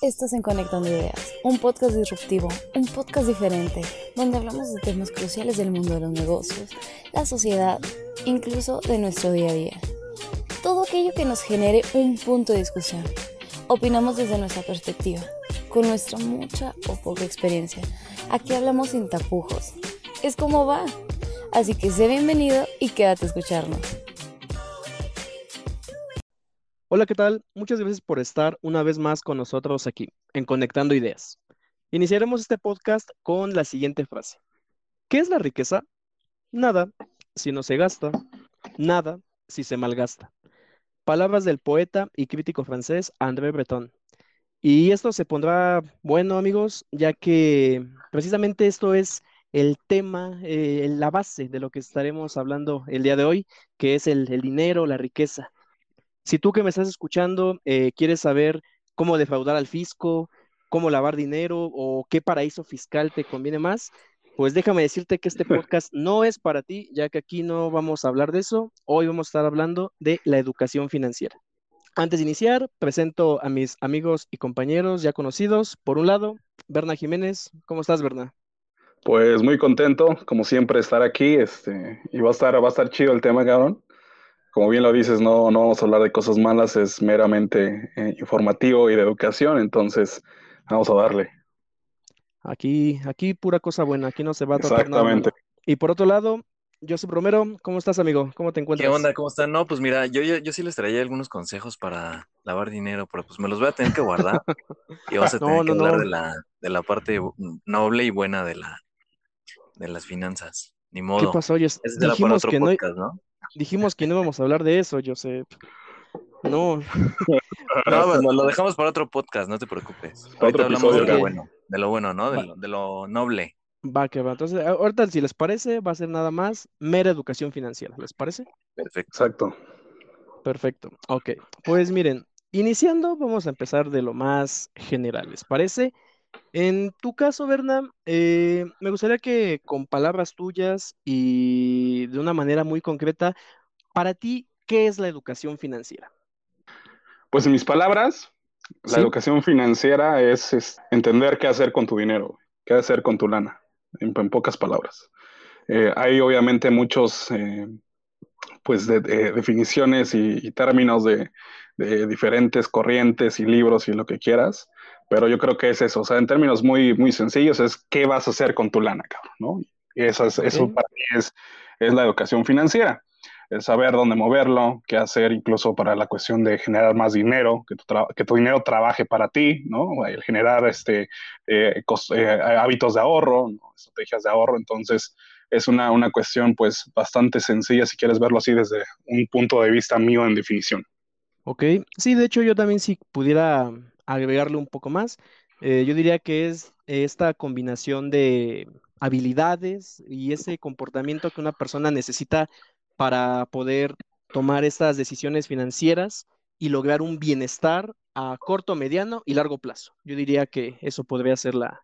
Estás en Conectando Ideas, un podcast disruptivo, un podcast diferente, donde hablamos de temas cruciales del mundo de los negocios, la sociedad, incluso de nuestro día a día. Todo aquello que nos genere un punto de discusión. Opinamos desde nuestra perspectiva, con nuestra mucha o poca experiencia. Aquí hablamos sin tapujos. Es como va. Así que sé bienvenido y quédate a escucharnos. Hola, ¿qué tal? Muchas gracias por estar una vez más con nosotros aquí en Conectando Ideas. Iniciaremos este podcast con la siguiente frase. ¿Qué es la riqueza? Nada si no se gasta, nada si se malgasta. Palabras del poeta y crítico francés André Breton. Y esto se pondrá bueno, amigos, ya que precisamente esto es el tema, eh, la base de lo que estaremos hablando el día de hoy, que es el dinero, la riqueza. Si tú que me estás escuchando eh, quieres saber cómo defraudar al fisco, cómo lavar dinero o qué paraíso fiscal te conviene más, pues déjame decirte que este podcast no es para ti, ya que aquí no vamos a hablar de eso. Hoy vamos a estar hablando de la educación financiera. Antes de iniciar, presento a mis amigos y compañeros ya conocidos. Por un lado, Berna Jiménez. ¿Cómo estás, Berna? Pues muy contento, como siempre, estar aquí. Este, y va a estar, va a estar chido el tema, cabrón como bien lo dices, no, no vamos a hablar de cosas malas, es meramente eh, informativo y de educación, entonces vamos a darle. Aquí, aquí pura cosa buena, aquí no se va a tratar Exactamente. Y por otro lado, Joseph Romero, ¿cómo estás, amigo? ¿Cómo te encuentras? ¿Qué onda? ¿Cómo están? No, pues mira, yo, yo, sí les traía algunos consejos para lavar dinero, pero pues me los voy a tener que guardar. y vamos a tener que hablar de la, de la parte noble y buena de la de las finanzas. Ni modo. ¿Qué pasó? Oye, dijimos que podcast, ¿no? Dijimos que no íbamos a hablar de eso, Joseph. No. no, pues lo dejamos para otro podcast, no te preocupes. Ahorita hablamos de lo bueno, de lo bueno, ¿no? De lo, noble. Va, que va. Entonces, ahorita, si les parece, va a ser nada más mera educación financiera. ¿Les parece? Perfecto. Exacto. Perfecto. Ok. Pues miren, iniciando, vamos a empezar de lo más general. ¿Les parece? En tu caso, Berna, eh, me gustaría que con palabras tuyas y de una manera muy concreta, para ti, ¿qué es la educación financiera? Pues en mis palabras, la educación financiera es, entender qué hacer con tu dinero, qué hacer con tu lana, en, pocas palabras. Eh, hay obviamente muchos eh, pues de, definiciones y, términos de, diferentes corrientes y libros y lo que quieras, pero yo creo que es eso, o sea, en términos muy, muy sencillos, es qué vas a hacer con tu lana, cabrón, ¿no? Y eso, es, eso para mí es, es la educación financiera, el saber dónde moverlo, qué hacer incluso para la cuestión de generar más dinero, que tu, que tu dinero trabaje para ti, ¿no? El generar este, eh, eh, hábitos de ahorro, estrategias de ahorro, entonces es una, una cuestión pues bastante sencilla si quieres verlo así desde un punto de vista mío en definición. Ok, sí, de hecho yo también si pudiera agregarle un poco más. Eh, yo diría que es esta combinación de habilidades y ese comportamiento que una persona necesita para poder tomar estas decisiones financieras y lograr un bienestar a corto, mediano y largo plazo. Yo diría que eso podría ser la,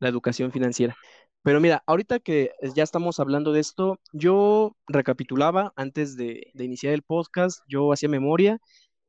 educación financiera. Pero mira, ahorita que ya estamos hablando de esto, yo recapitulaba antes de, de iniciar el podcast, yo hacía memoria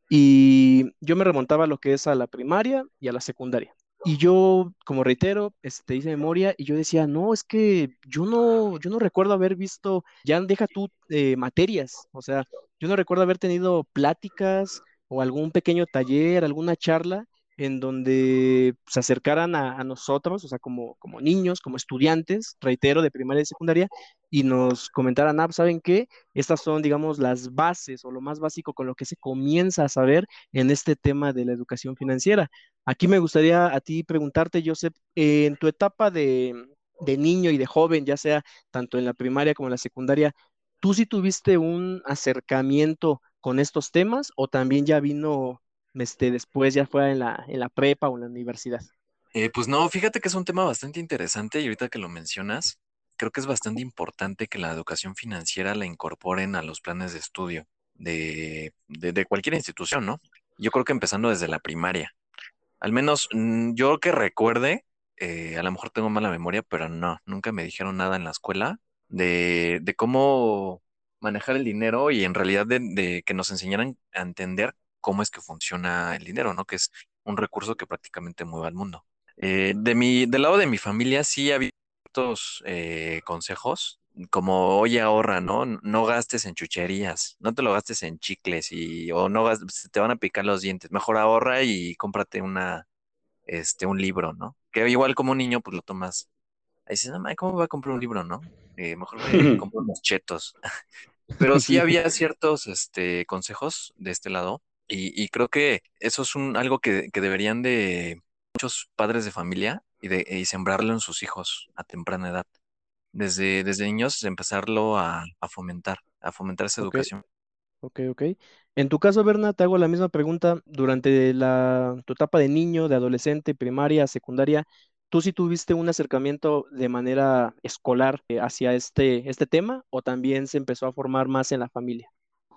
y yo me remontaba a lo que es a la primaria y a la secundaria. Y yo, como reitero, este, hice memoria y yo decía, no, es que yo no, yo no recuerdo haber visto, ya deja tú eh, materias, o sea, yo no recuerdo haber tenido pláticas o algún pequeño taller, alguna charla en donde se acercaran a, nosotros, o sea, como, como niños, como estudiantes, reitero, de primaria y secundaria, y nos comentaran, ah, ¿saben qué? Estas son, digamos, las bases o lo más básico con lo que se comienza a saber en este tema de la educación financiera. Aquí me gustaría a ti preguntarte, Joseph, en tu etapa de, de niño y de joven, ya sea tanto en la primaria como en la secundaria, ¿tú sí tuviste un acercamiento con estos temas o también ya vino este, después ya fue en la, en la prepa o en la universidad? Eh, pues no, fíjate que es un tema bastante interesante y ahorita que lo mencionas, creo que es bastante importante que la educación financiera la incorporen a los planes de estudio de, cualquier institución, ¿no? Yo creo que empezando desde la primaria. Al menos mm, yo que recuerde, eh, a lo mejor tengo mala memoria, pero no, nunca me dijeron nada en la escuela de, cómo manejar el dinero y en realidad de, de, que nos enseñaran a entender cómo es que funciona el dinero, ¿no? Que es un recurso que prácticamente mueve al mundo. Eh, de mi, del lado de mi familia sí había ciertos eh, consejos, como oye, ahorra, ¿no? No gastes en chucherías, no te lo gastes en chicles y o no gastes, te van a picar los dientes. Mejor ahorra y cómprate una, este, un libro, ¿no? Que igual como un niño, pues lo tomas. Ahí dices, no, ¿cómo voy a comprar un libro, no? Eh, mejor me compro unos chetos. Pero sí había ciertos este, consejos de este lado y, creo que eso es un, algo que, deberían de muchos padres de familia y, de, y sembrarlo en sus hijos a temprana edad. Desde, desde niños empezarlo a, fomentar, a fomentar esa educación. Ok, ok. En tu caso, Berna, te hago la misma pregunta. Durante la, tu etapa de niño, de adolescente, primaria, secundaria, ¿tú sí tuviste un acercamiento de manera escolar eh, hacia este, este tema o también se empezó a formar más en la familia?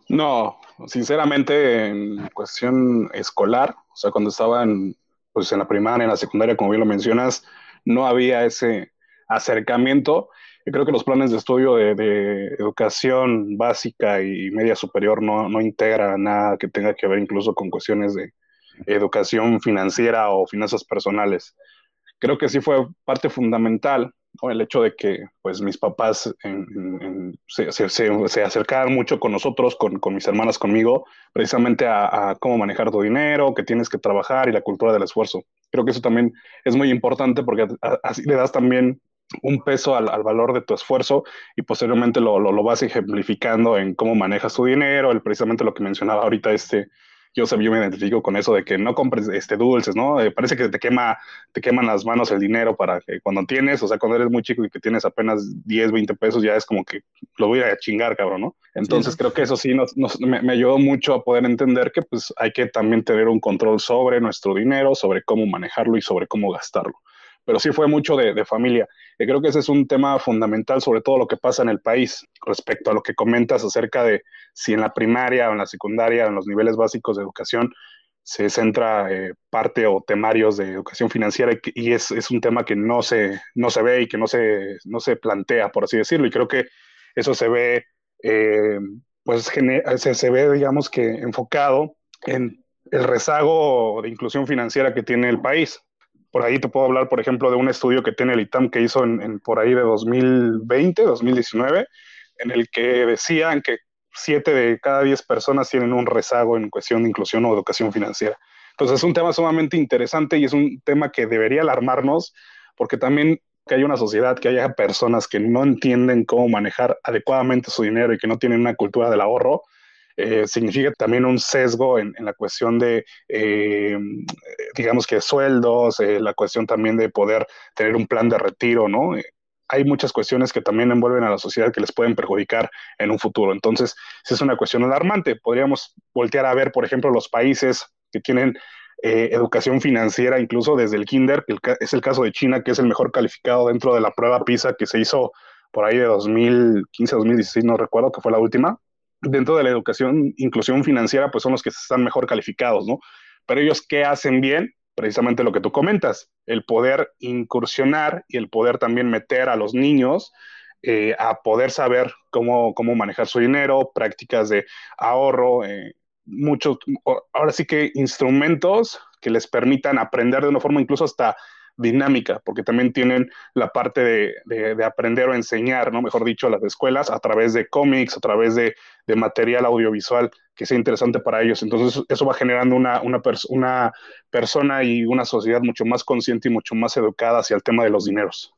No, sinceramente en cuestión escolar, o sea, cuando estaba en, pues en la primaria, en la secundaria, como bien lo mencionas, no había ese acercamiento. Y creo que los planes de estudio de, educación básica y media superior no, no integran nada que tenga que ver incluso con cuestiones de educación financiera o finanzas personales. Creo que sí fue parte fundamental el hecho de que pues mis papás se, se, acercaran mucho con nosotros, con, con mis hermanas, conmigo, precisamente a, cómo manejar tu dinero, que tienes que trabajar y la cultura del esfuerzo. Creo que eso también es muy importante porque así le das también un peso al, al, valor de tu esfuerzo y posteriormente lo, lo, lo, vas ejemplificando en cómo manejas tu dinero, el, precisamente lo que mencionaba ahorita este yo, yo me identifico con eso de que no compres este, dulces, ¿no? Eh, parece que te quema, te queman las manos el dinero para que cuando tienes, o sea, cuando eres muy chico y que tienes apenas 10, 20 pesos, ya es como que lo voy a chingar, cabrón, ¿no? Entonces creo que eso sí nos, me, me, ayudó mucho a poder entender que pues hay que también tener un control sobre nuestro dinero, sobre cómo manejarlo y sobre cómo gastarlo pero sí fue mucho de, familia. Y creo que ese es un tema fundamental sobre todo lo que pasa en el país respecto a lo que comentas acerca de si en la primaria o en la secundaria, en los niveles básicos de educación, se centra eh, parte o temarios de educación financiera y, es, un tema que no se, no se ve y que no se, no se plantea, por así decirlo. Y creo que eso se ve, eh, pues se, se ve, digamos que enfocado en el rezago de inclusión financiera que tiene el país. Por ahí te puedo hablar, por ejemplo, de un estudio que tiene el ITAM que hizo en, por ahí de 2020, 2019, en el que decían que siete de cada diez personas tienen un rezago en cuestión de inclusión o educación financiera. Entonces es un tema sumamente interesante y es un tema que debería alarmarnos porque también que haya una sociedad, que haya personas que no entienden cómo manejar adecuadamente su dinero y que no tienen una cultura del ahorro, eh, significa también un sesgo en, la cuestión de, eh, digamos que sueldos, eh, la cuestión también de poder tener un plan de retiro, ¿no? hay muchas cuestiones que también envuelven a la sociedad que les pueden perjudicar en un futuro. Entonces, es una cuestión alarmante. Podríamos voltear a ver, por ejemplo, los países que tienen educación financiera, incluso desde el kinder, que es el caso de China, que es el mejor calificado dentro de la prueba PISA que se hizo por ahí de 2015, 2016, no recuerdo, que fue la última dentro de la educación, inclusión financiera, pues son los que están mejor calificados, ¿no? Pero ellos, ¿qué hacen bien? Precisamente lo que tú comentas, el poder incursionar y el poder también meter a los niños eh, a poder saber cómo, cómo manejar su dinero, prácticas de ahorro, eh, muchos, ahora sí que instrumentos que les permitan aprender de una forma incluso hasta dinámica, porque también tienen la parte de, aprender o enseñar, ¿no? Mejor dicho, las escuelas a través de cómics, a través de, material audiovisual que sea interesante para ellos. Entonces, eso va generando una, una, una persona y una sociedad mucho más consciente y mucho más educada hacia el tema de los dineros.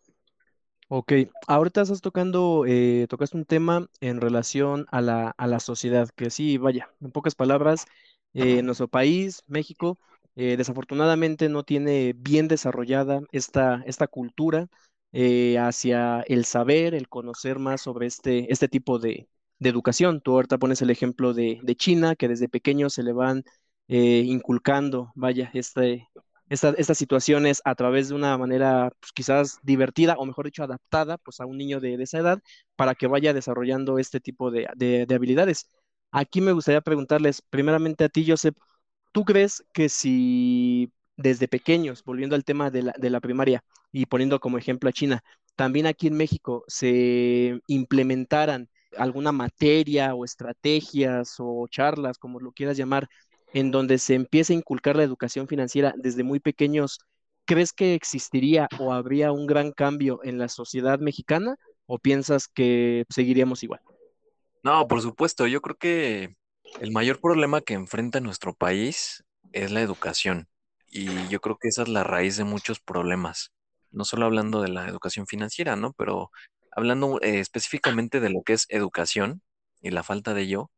Ok, ahorita estás tocando, eh, tocaste un tema en relación a la, a la sociedad, que sí, vaya, en pocas palabras, eh, en nuestro país, México, eh, desafortunadamente no tiene bien desarrollada esta, esta cultura eh, hacia el saber, el conocer más sobre este, este tipo de, educación. Tú ahorita pones el ejemplo de, China, que desde pequeño se le van eh, inculcando, vaya, este, estas situaciones a través de una manera pues, quizás divertida o mejor dicho adaptada pues, a un niño de, esa edad para que vaya desarrollando este tipo de, de habilidades. Aquí me gustaría preguntarles primeramente a ti, Joseph, ¿Tú crees que si desde pequeños, volviendo al tema de la, primaria y poniendo como ejemplo a China, también aquí en México se implementaran alguna materia o estrategias o charlas, como lo quieras llamar, en donde se empiece a inculcar la educación financiera desde muy pequeños, ¿crees que existiría o habría un gran cambio en la sociedad mexicana o piensas que seguiríamos igual? No, por supuesto, yo creo que el mayor problema que enfrenta nuestro país es la educación y yo creo que esa es la raíz de muchos problemas, no solo hablando de la educación financiera, ¿no? Pero hablando eh, específicamente de lo que es educación y la falta de ello,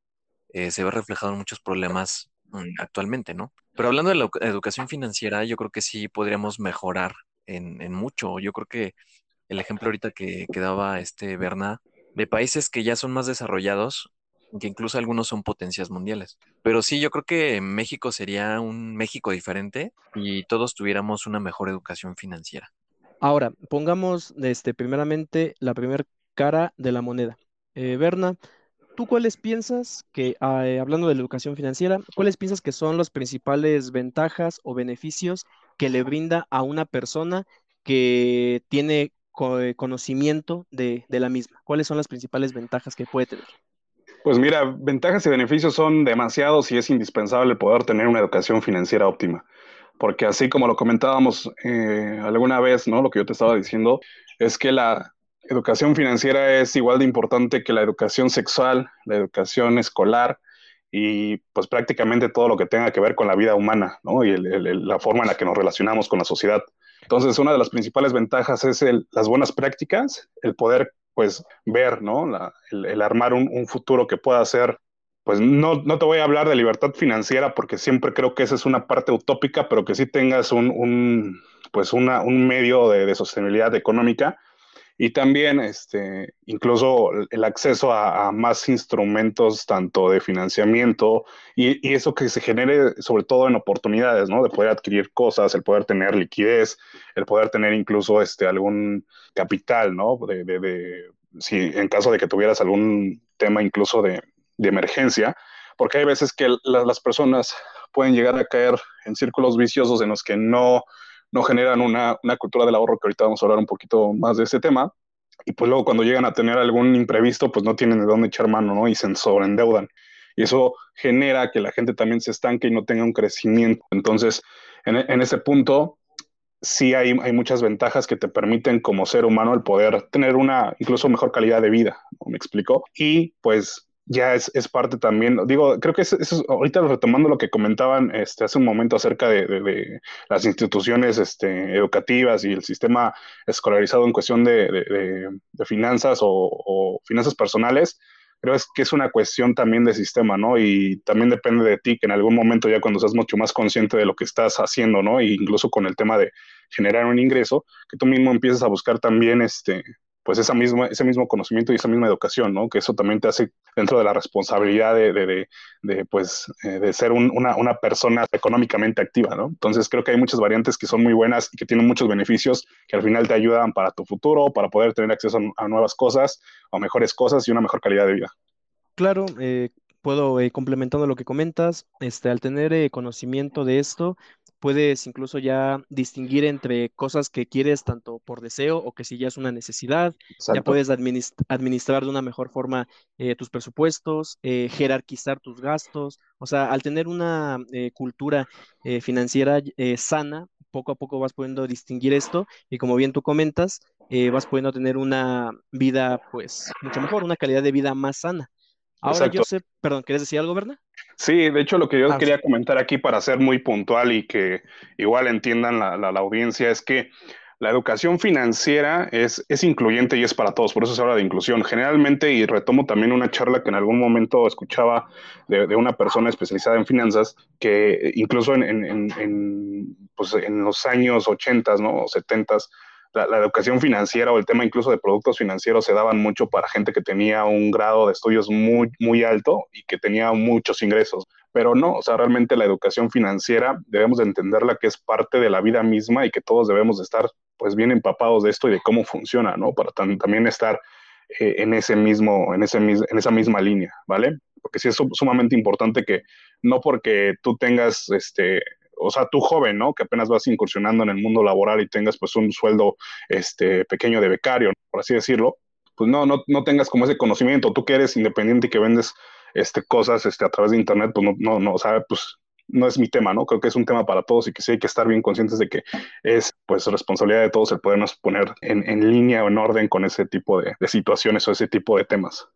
eh, se ve reflejado en muchos problemas mm, actualmente, ¿no? Pero hablando de la educación financiera, yo creo que sí podríamos mejorar en, en mucho. Yo creo que el ejemplo ahorita que, que daba este Berna, de países que ya son más desarrollados, que incluso algunos son potencias mundiales. Pero sí, yo creo que México sería un México diferente y todos tuviéramos una mejor educación financiera. Ahora, pongamos este, primeramente la primera cara de la moneda. Eh, Berna, ¿tú cuáles piensas que, ah, eh, hablando de la educación financiera, cuáles piensas que son las principales ventajas o beneficios que le brinda a una persona que tiene conocimiento de la misma? ¿Cuáles son las principales ventajas que puede tener? Pues mira, ventajas y beneficios son demasiados y es indispensable poder tener una educación financiera óptima porque así como lo comentábamos eh, alguna vez, ¿no? Lo que yo te estaba diciendo es que la educación financiera es igual de importante que la educación sexual, la educación escolar y pues prácticamente todo lo que tenga que ver con la vida humana, ¿no? Y la forma en la que nos relacionamos con la sociedad. Entonces, una de las principales ventajas es las buenas prácticas, el poder pues ver, ¿no? el, armar un, futuro que pueda ser pues no, no te voy a hablar de libertad financiera porque siempre creo que esa es una parte utópica, pero que sí tengas un, un pues una, un medio de, sostenibilidad económica y también este, incluso el acceso a, más instrumentos tanto de financiamiento y, y, eso que se genere sobre todo en oportunidades, ¿no? De poder adquirir cosas, el poder tener liquidez, el poder tener incluso este, algún capital, ¿no? De, de, si en caso de que tuvieras algún tema incluso de, de emergencia, porque hay veces que las personas pueden llegar a caer en círculos viciosos en los que no, no generan una, una, cultura del ahorro, que ahorita vamos a hablar un poquito más de este tema, y pues luego cuando llegan a tener algún imprevisto, pues no tienen de dónde echar mano, ¿no? Y se sobreendeudan. Y eso genera que la gente también se estanque y no tenga un crecimiento. Entonces, en, en ese punto, sí hay, hay, muchas ventajas que te permiten como ser humano el poder tener una incluso mejor calidad de vida, ¿me explico? Y pues ya es, es, parte también, digo, creo que eso es, ahorita retomando lo que comentaban este, hace un momento acerca de, las instituciones este, educativas y el sistema escolarizado en cuestión de, finanzas o, o, finanzas personales, creo es que es una cuestión también de sistema, ¿no? Y también depende de ti, que en algún momento ya cuando seas mucho más consciente de lo que estás haciendo, ¿no? E incluso con el tema de generar un ingreso, que tú mismo empieces a buscar también, este, pues esa misma, ese mismo conocimiento y esa misma educación, ¿no? Que eso también te hace dentro de la responsabilidad de, de, de, pues, eh, de ser una, una, persona económicamente activa, ¿no? Entonces creo que hay muchas variantes que son muy buenas y que tienen muchos beneficios que al final te ayudan para tu futuro, para poder tener acceso a, nuevas cosas o mejores cosas y una mejor calidad de vida. Claro, eh, puedo, eh, complementando lo que comentas, este, al tener eh, conocimiento de esto, puedes incluso ya distinguir entre cosas que quieres tanto por deseo o que si ya es una necesidad, ya puedes administrar de una mejor forma eh, tus presupuestos, eh, jerarquizar tus gastos, o sea, al tener una eh, cultura financiera sana, poco a poco vas pudiendo distinguir esto y como bien tú comentas, vas pudiendo tener una vida pues mucho mejor, una calidad de vida más sana. Ahora yo sé, perdón, ¿quieres decir algo, Berna? Sí, de hecho lo que yo ah, quería comentar aquí para ser muy puntual y que igual entiendan la, la, audiencia es que la educación financiera es, es, incluyente y es para todos, por eso se habla de inclusión. Generalmente, y retomo también una charla que en algún momento escuchaba de, de una persona especializada en finanzas, que incluso en, en, en, pues en los años 80 ¿no? o 70 la, educación financiera o el tema incluso de productos financieros se daban mucho para gente que tenía un grado de estudios muy, muy alto y que tenía muchos ingresos. Pero no, o sea, realmente la educación financiera debemos de entenderla que es parte de la vida misma y que todos debemos de estar pues bien empapados de esto y de cómo funciona, ¿no? Para también estar eh, en ese mismo, en ese en esa misma línea, ¿vale? Porque sí es sumamente importante que no porque tú tengas este o sea, tú joven, ¿no? Que apenas vas incursionando en el mundo laboral y tengas pues un sueldo este, pequeño de becario, por así decirlo, pues no, no, no tengas como ese conocimiento. Tú que eres independiente y que vendes este, cosas este, a través de internet, pues no, no, no, o sea, pues no es mi tema, ¿no? Creo que es un tema para todos y que sí hay que estar bien conscientes de que es pues responsabilidad de todos el podernos poner en, en línea o en orden con ese tipo de, situaciones o ese tipo de temas.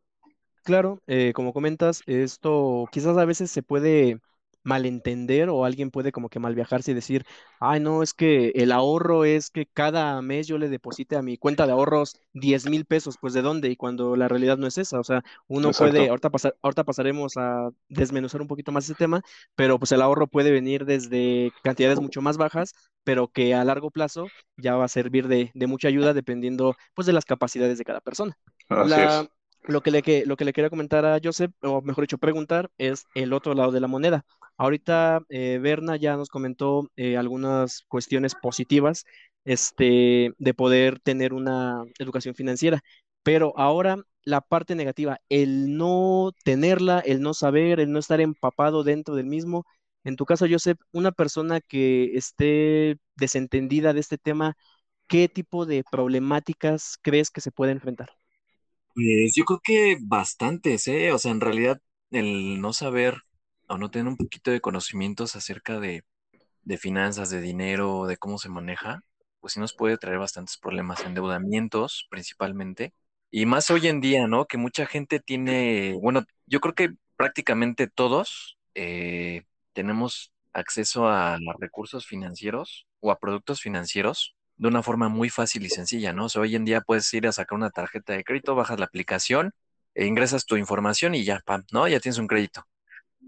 Claro, eh, como comentas, esto quizás a veces se puede malentender o alguien puede como que mal viajarse y decir, ay, no, es que el ahorro es que cada mes yo le deposite a mi cuenta de ahorros 10 mil pesos, pues ¿de dónde? Y cuando la realidad no es esa, o sea, uno puede, ahorita, pasar, ahorita pasaremos a desmenuzar un poquito más ese tema, pero pues el ahorro puede venir desde cantidades mucho más bajas, pero que a largo plazo ya va a servir de, de mucha ayuda dependiendo pues de las capacidades de cada persona. Así es. La, lo que le, que, lo que le quería comentar a Joseph, o mejor dicho, preguntar, es el otro lado de la moneda. Ahorita eh, Berna ya nos comentó eh, algunas cuestiones positivas este, de poder tener una educación financiera, pero ahora la parte negativa, el no tenerla, el no saber, el no estar empapado dentro del mismo. En tu caso, Joseph, una persona que esté desentendida de este tema, ¿qué tipo de problemáticas crees que se puede enfrentar? Pues yo creo que bastantes, ¿eh? O sea, en realidad el no saber o no tener un poquito de conocimientos acerca de, de finanzas, de dinero, de cómo se maneja, pues sí nos puede traer bastantes problemas, endeudamientos principalmente. Y más hoy en día, ¿no? Que mucha gente tiene, bueno, yo creo que prácticamente todos eh, tenemos acceso a los recursos financieros o a productos financieros de una forma muy fácil y sencilla, ¿no? O sea, hoy en día puedes ir a sacar una tarjeta de crédito, bajas la aplicación, e ingresas tu información y ya, pam, ¿no? Ya tienes un crédito.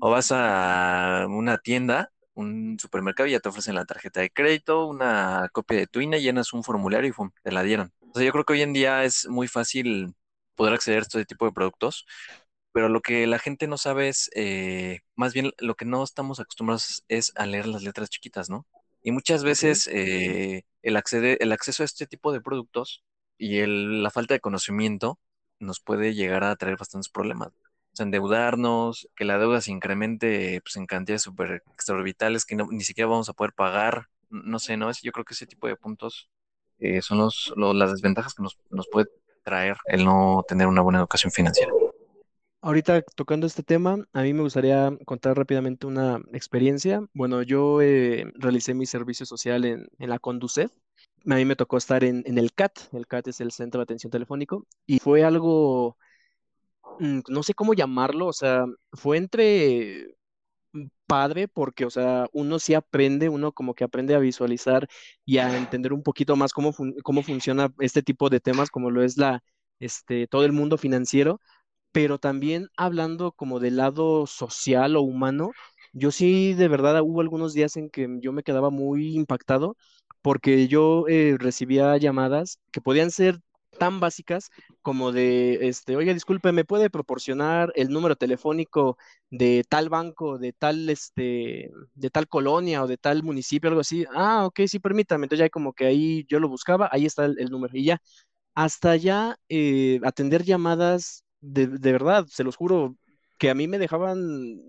O vas a una tienda, un supermercado y ya te ofrecen la tarjeta de crédito, una copia de tu INE, llenas un formulario y ¡fum! te la dieron. O sea, yo creo que hoy en día es muy fácil poder acceder a este tipo de productos, pero lo que la gente no sabe es, eh, más bien lo que no estamos acostumbrados es a leer las letras chiquitas, ¿no? Y muchas veces eh, el el acceso a este tipo de productos y el- la falta de conocimiento nos puede llegar a traer bastantes problemas. Endeudarnos, que la deuda se incremente pues, en cantidades súper exorbitales que no- ni siquiera vamos a poder pagar. No sé, ¿no? Yo creo que ese tipo de puntos eh, son los, lo- las desventajas que nos, nos puede traer el no tener una buena educación financiera. Ahorita tocando este tema, a mí me gustaría contar rápidamente una experiencia. Bueno, yo eh, realicé mi servicio social en, en la Conducef. A mí me tocó estar en, en el CAT. El CAT es el Centro de Atención Telefónico. Y fue algo, no sé cómo llamarlo, o sea, fue entre padre porque, o sea, uno sí aprende, uno como que aprende a visualizar y a entender un poquito más cómo, cómo funciona este tipo de temas, como lo es la, este, todo el mundo financiero pero también hablando como del lado social o humano, yo sí de verdad hubo algunos días en que yo me quedaba muy impactado porque yo eh, recibía llamadas que podían ser tan básicas como de, este, oiga, disculpe, ¿me puede proporcionar el número telefónico de tal banco, de tal, este, de tal colonia o de tal municipio, algo así? Ah, ok, sí, permítame. Entonces ya como que ahí yo lo buscaba, ahí está el, el número y ya hasta ya eh, atender llamadas de, de verdad, se los juro, que a mí me dejaban,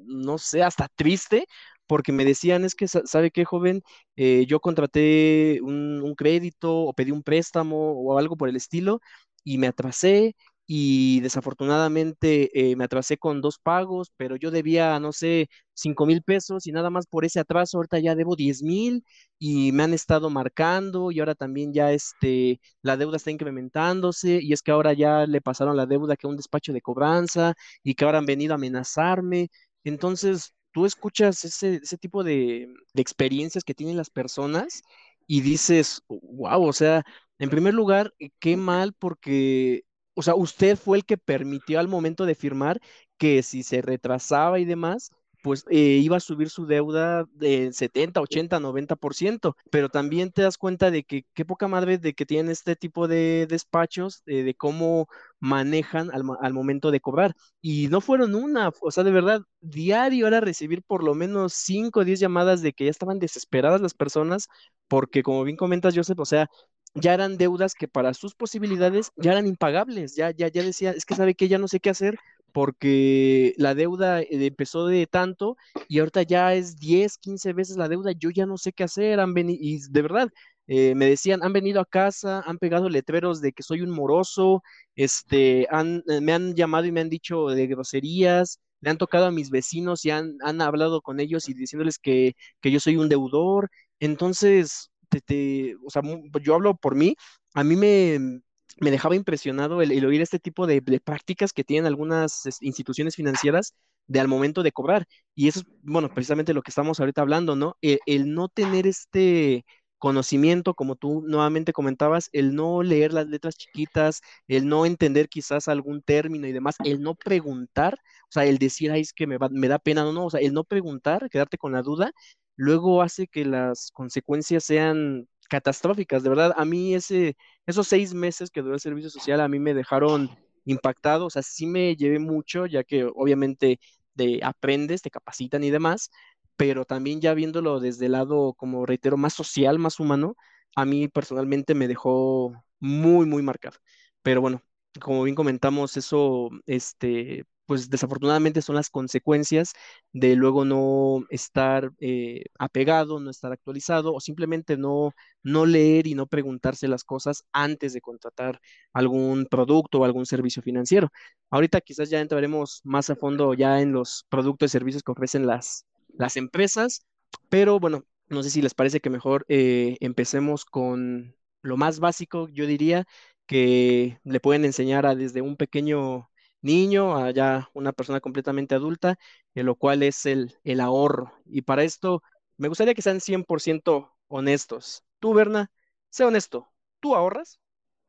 no sé, hasta triste, porque me decían, es que, sa- ¿sabe qué, joven? Eh, yo contraté un, un crédito o pedí un préstamo o algo por el estilo y me atrasé. Y desafortunadamente eh, me atrasé con dos pagos, pero yo debía, no sé, cinco mil pesos y nada más por ese atraso, ahorita ya debo diez mil y me han estado marcando y ahora también ya este, la deuda está incrementándose y es que ahora ya le pasaron la deuda que a un despacho de cobranza y que ahora han venido a amenazarme. Entonces, tú escuchas ese, ese tipo de, de experiencias que tienen las personas y dices, wow, o sea, en primer lugar, eh, qué mal porque, o sea, usted fue el que permitió al momento de firmar que si se retrasaba y demás, pues eh, iba a subir su deuda de 70, 80, 90%, pero también te das cuenta de que qué poca madre de que tienen este tipo de despachos, eh, de cómo manejan al, al momento de cobrar. Y no fueron una, o sea, de verdad, diario era recibir por lo menos 5 o 10 llamadas de que ya estaban desesperadas las personas, porque como bien comentas, Joseph, o sea, ya eran deudas que para sus posibilidades ya eran impagables, ya, ya, ya decía, es que sabe que ya no sé qué hacer porque la deuda eh, empezó de tanto y ahorita ya es 10 15 veces la deuda, yo ya no sé qué hacer, han venido, y de verdad, eh, me decían, han venido a casa, han pegado letreros de que soy un moroso, este, han, eh, me han llamado y me han dicho de groserías, le han tocado a mis vecinos y han, han hablado con ellos y diciéndoles que, que yo soy un deudor. Entonces, te, o sea, yo hablo por mí, a mí me, me dejaba impresionado el, oír este tipo de, prácticas que tienen algunas instituciones financieras de al momento de cobrar. Y eso es, bueno, precisamente lo que estamos ahorita hablando, ¿no? El, el no tener este conocimiento, como tú nuevamente comentabas, el no leer las letras chiquitas, el no entender quizás algún término y demás, el no preguntar, o sea, el decir, ay, es que me, va, me da pena, no, no, o sea, el no preguntar, quedarte con la duda, luego hace que las consecuencias sean catastróficas, de verdad, a mí ese, esos seis meses que duró el servicio social, a mí me dejaron impactado, o sea, sí me llevé mucho, ya que obviamente de aprendes, te capacitan y demás, pero también ya viéndolo desde el lado, como reitero, más social, más humano, a mí personalmente me dejó muy, muy marcado. Pero bueno, como bien comentamos, eso, este, pues desafortunadamente son las consecuencias de luego no estar eh, apegado, no estar actualizado o simplemente no, no leer y no preguntarse las cosas antes de contratar algún producto o algún servicio financiero. Ahorita quizás ya entraremos más a fondo ya en los productos y servicios que ofrecen las, las empresas, pero bueno, no sé si les parece que mejor eh, empecemos con lo más básico, yo diría, que le pueden enseñar a desde un pequeño niño a ya una persona completamente adulta, en lo cual es el, el ahorro. Y para esto, me gustaría que sean 100% honestos. Tú, Berna, sé honesto, ¿tú ahorras?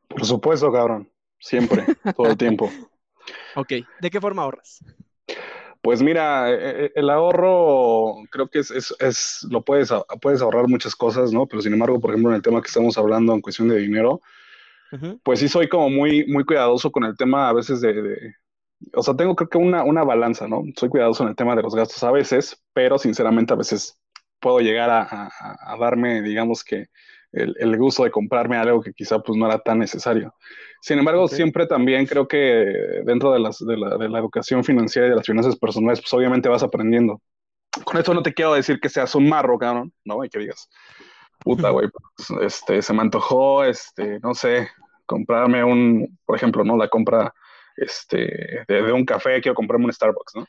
Por supuesto, cabrón, siempre, todo el tiempo. Ok, ¿de qué forma ahorras? Pues mira, e, e, el ahorro creo que es, es, es, lo puedes, puedes ahorrar muchas cosas, ¿no? Pero sin embargo, por ejemplo, en el tema que estamos hablando en cuestión de dinero, uh -huh. pues sí soy como muy, muy cuidadoso con el tema a veces de, de o sea, tengo creo que una, una balanza, ¿no? Soy cuidadoso en el tema de los gastos a veces, pero sinceramente a veces puedo llegar a, a, a darme, digamos que, el, el, gusto de comprarme algo que quizá pues no era tan necesario. Sin embargo, okay. siempre también creo que dentro de, las, de, la, de la educación financiera y de las finanzas personales, pues obviamente vas aprendiendo. Con esto no te quiero decir que seas un marro, cabrón, ¿no? Y que digas, puta, güey, pues, este, se me antojó, este, no sé, comprarme un, por ejemplo, ¿no? La compra este, de, de un café, quiero comprarme un Starbucks, ¿no?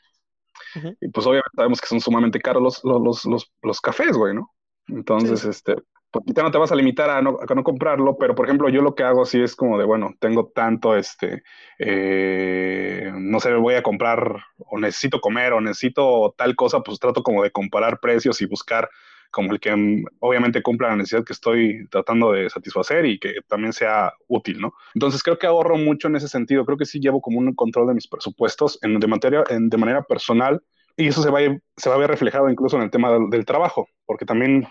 Uh -huh. Y pues obviamente sabemos que son sumamente caros los, los, los, los cafés, güey, ¿no? Entonces, sí. este, poquita no te vas a limitar a no, a no, comprarlo, pero por ejemplo, yo lo que hago así es como de, bueno, tengo tanto, este, eh, no sé, voy a comprar o necesito comer o necesito tal cosa, pues trato como de comparar precios y buscar como el que mm, obviamente cumpla la necesidad que estoy tratando de satisfacer y que también sea útil, ¿no? Entonces creo que ahorro mucho en ese sentido, creo que sí llevo como un control de mis presupuestos en, de, materia, en, de manera personal y eso se va, a, se va a ver reflejado incluso en el tema del, trabajo, porque también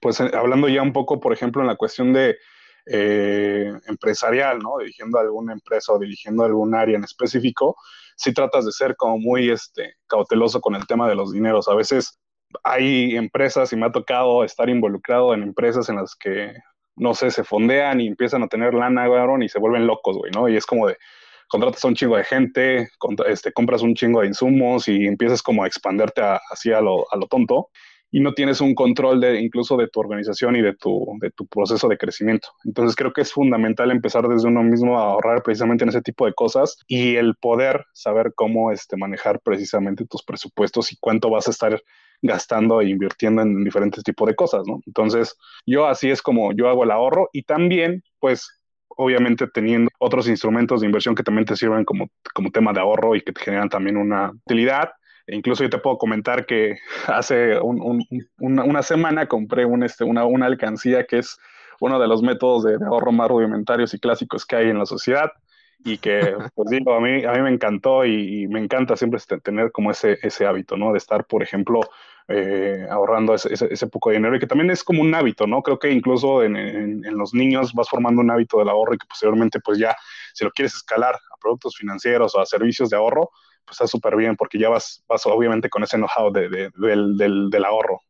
pues eh, hablando ya un poco, por ejemplo, en la cuestión de eh, empresarial, ¿no? Dirigiendo alguna empresa o dirigiendo algún área en específico, si sí tratas de ser como muy este, cauteloso con el tema de los dineros. A veces hay empresas y me ha tocado estar involucrado en empresas en las que, no sé, se fondean y empiezan a tener lana, güey, y se vuelven locos, güey, ¿no? Y es como de, contratas a un chingo de gente, este, compras un chingo de insumos y empiezas como a expanderte a, así a lo, a lo tonto y no tienes un control de incluso de tu organización y de tu, de tu proceso de crecimiento. Entonces creo que es fundamental empezar desde uno mismo a ahorrar precisamente en ese tipo de cosas y el poder saber cómo este, manejar precisamente tus presupuestos y cuánto vas a estar gastando e invirtiendo en diferentes tipos de cosas, ¿no? Entonces yo así es como yo hago el ahorro y también pues obviamente teniendo otros instrumentos de inversión que también te sirven como, como tema de ahorro y que te generan también una utilidad Incluso yo te puedo comentar que hace un, un, una, una, semana compré un, este, una, una, alcancía que es uno de los métodos de, de, ahorro más rudimentarios y clásicos que hay en la sociedad y que, pues digo, a mí, a mí me encantó y, y me encanta siempre este, tener como ese, ese hábito, ¿no? De estar, por ejemplo, eh, ahorrando ese, poco de dinero y que también es como un hábito, ¿no? Creo que incluso en, en, en, los niños vas formando un hábito del ahorro y que posteriormente, pues ya, si lo quieres escalar a productos financieros o a servicios de ahorro, pues está súper bien porque ya vas, vas obviamente con ese know-how de, de, del, del, del, ahorro.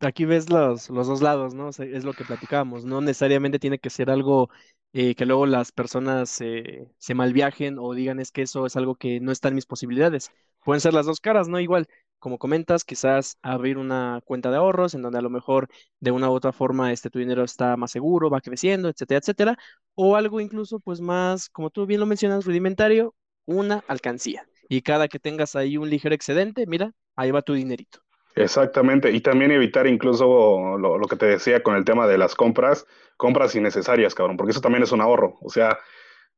Aquí ves los, los dos lados, ¿no? Es lo que platicábamos, no necesariamente tiene que ser algo eh, que luego las personas se malviajen o digan es que eso es algo que no está en mis posibilidades. Pueden ser las dos caras, ¿no? Igual, como comentas, quizás abrir una cuenta de ahorros en donde a lo mejor de una u otra forma este, tu dinero está más seguro, va creciendo, etcétera, etcétera. O algo incluso pues más, como tú bien lo mencionas, rudimentario, una alcancía y cada que tengas ahí un ligero excedente, mira, ahí va tu dinerito. Exactamente, y también evitar incluso lo, lo, que te decía con el tema de las compras, compras innecesarias, cabrón, porque eso también es un ahorro. O sea,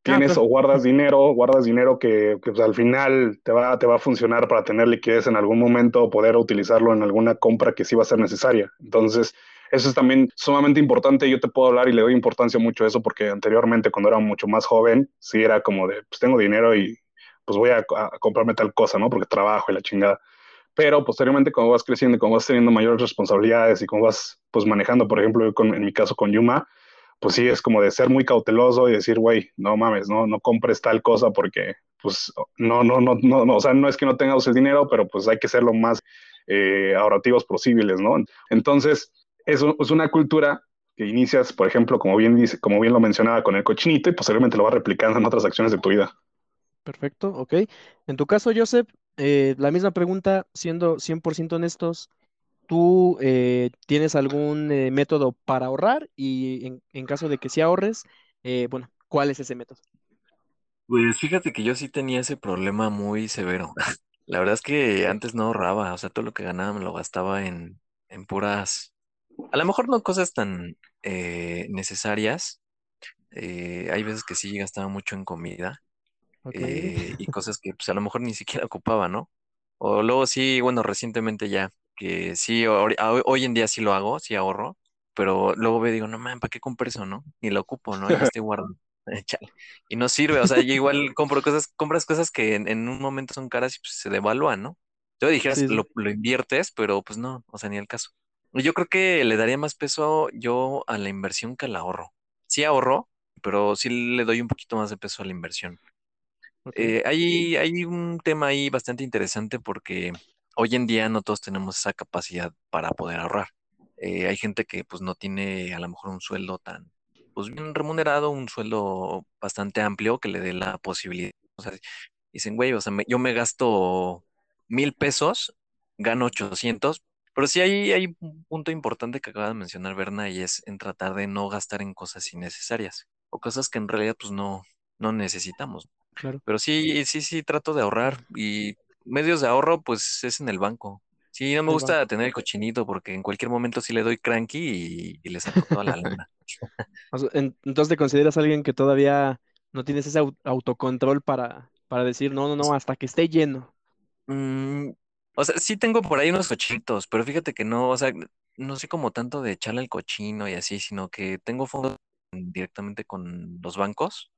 tienes o guardas dinero, guardas dinero que, que pues, al final te va, te va a funcionar para tener liquidez en algún momento o poder utilizarlo en alguna compra que sí va a ser necesaria. Entonces, eso es también sumamente importante. Yo te puedo hablar y le doy importancia mucho a eso porque anteriormente, cuando era mucho más joven, sí era como de, pues tengo dinero y pues voy a, a comprarme tal cosa, ¿no? Porque trabajo y la chingada pero posteriormente cuando vas creciendo cuando vas teniendo mayores responsabilidades y cuando vas pues manejando, por ejemplo, con, en mi caso con Yuma, pues sí, es como de ser muy cauteloso y decir, güey, no mames, no, no compres tal cosa porque pues no, no, no, no, no, o sea, no es que no tengamos el dinero, pero pues hay que ser lo más eh, ahorrativos posibles, ¿no? Entonces, eso es una cultura que inicias, por ejemplo, como bien dice, como bien lo mencionaba con el cochinito y posteriormente lo vas replicando en otras acciones de tu vida. Perfecto, ok. En tu caso, Joseph, eh, la misma pregunta, siendo 100% honestos, ¿tú eh, tienes algún eh, método para ahorrar? Y en, en caso de que sí ahorres, eh, bueno, ¿cuál es ese método? Pues fíjate que yo sí tenía ese problema muy severo. La verdad es que antes no ahorraba, o sea, todo lo que ganaba me lo gastaba en, en puras, a lo mejor no cosas tan necesarias. hay veces que sí gastaba mucho en comida Eh, y cosas que pues a lo mejor ni siquiera ocupaba, ¿no? O luego sí, bueno, recientemente ya, que sí, hoy, hoy en día sí lo hago, sí ahorro, pero luego veo y digo, no man, ¿para qué compré eso, no? Ni lo ocupo, ¿no? Lo estoy guardando. Y no sirve, o sea, yo igual compro cosas, compras cosas que en, en un momento son caras y pues se devalúan, ¿no? Yo dijeras, sí, sí, lo, lo inviertes, pero pues no, o sea, ni el caso. Yo creo que le daría más peso yo a la inversión que al ahorro. Sí ahorro, pero sí le doy un poquito más de peso a la inversión. Eh, hay, hay un tema ahí bastante interesante porque hoy en día no todos tenemos esa capacidad para poder ahorrar. Eh, hay gente que pues no tiene a lo mejor un sueldo tan pues bien remunerado, un sueldo bastante amplio que le dé la posibilidad. O sea, dicen, güey, o sea, me- yo me gasto mil pesos, gano 800, pero sí hay, hay un punto importante que acaba de mencionar Berna y es en tratar de no gastar en cosas innecesarias o cosas que en realidad pues no, no necesitamos. Claro, Pero sí, sí, sí, trato de ahorrar y medios de ahorro, pues es en el banco. Sí, no me el gusta banco. tener el cochinito porque en cualquier momento sí le doy cranky y, y le saco toda la lana. O sea, en- entonces te consideras alguien que todavía no tienes ese au- autocontrol para, para decir, no, no, no, hasta que esté lleno. Mm, o sea, sí tengo por ahí unos cochitos, pero fíjate que no, o sea, no soy como tanto de echarle el cochino y así, sino que tengo fondos directamente con los bancos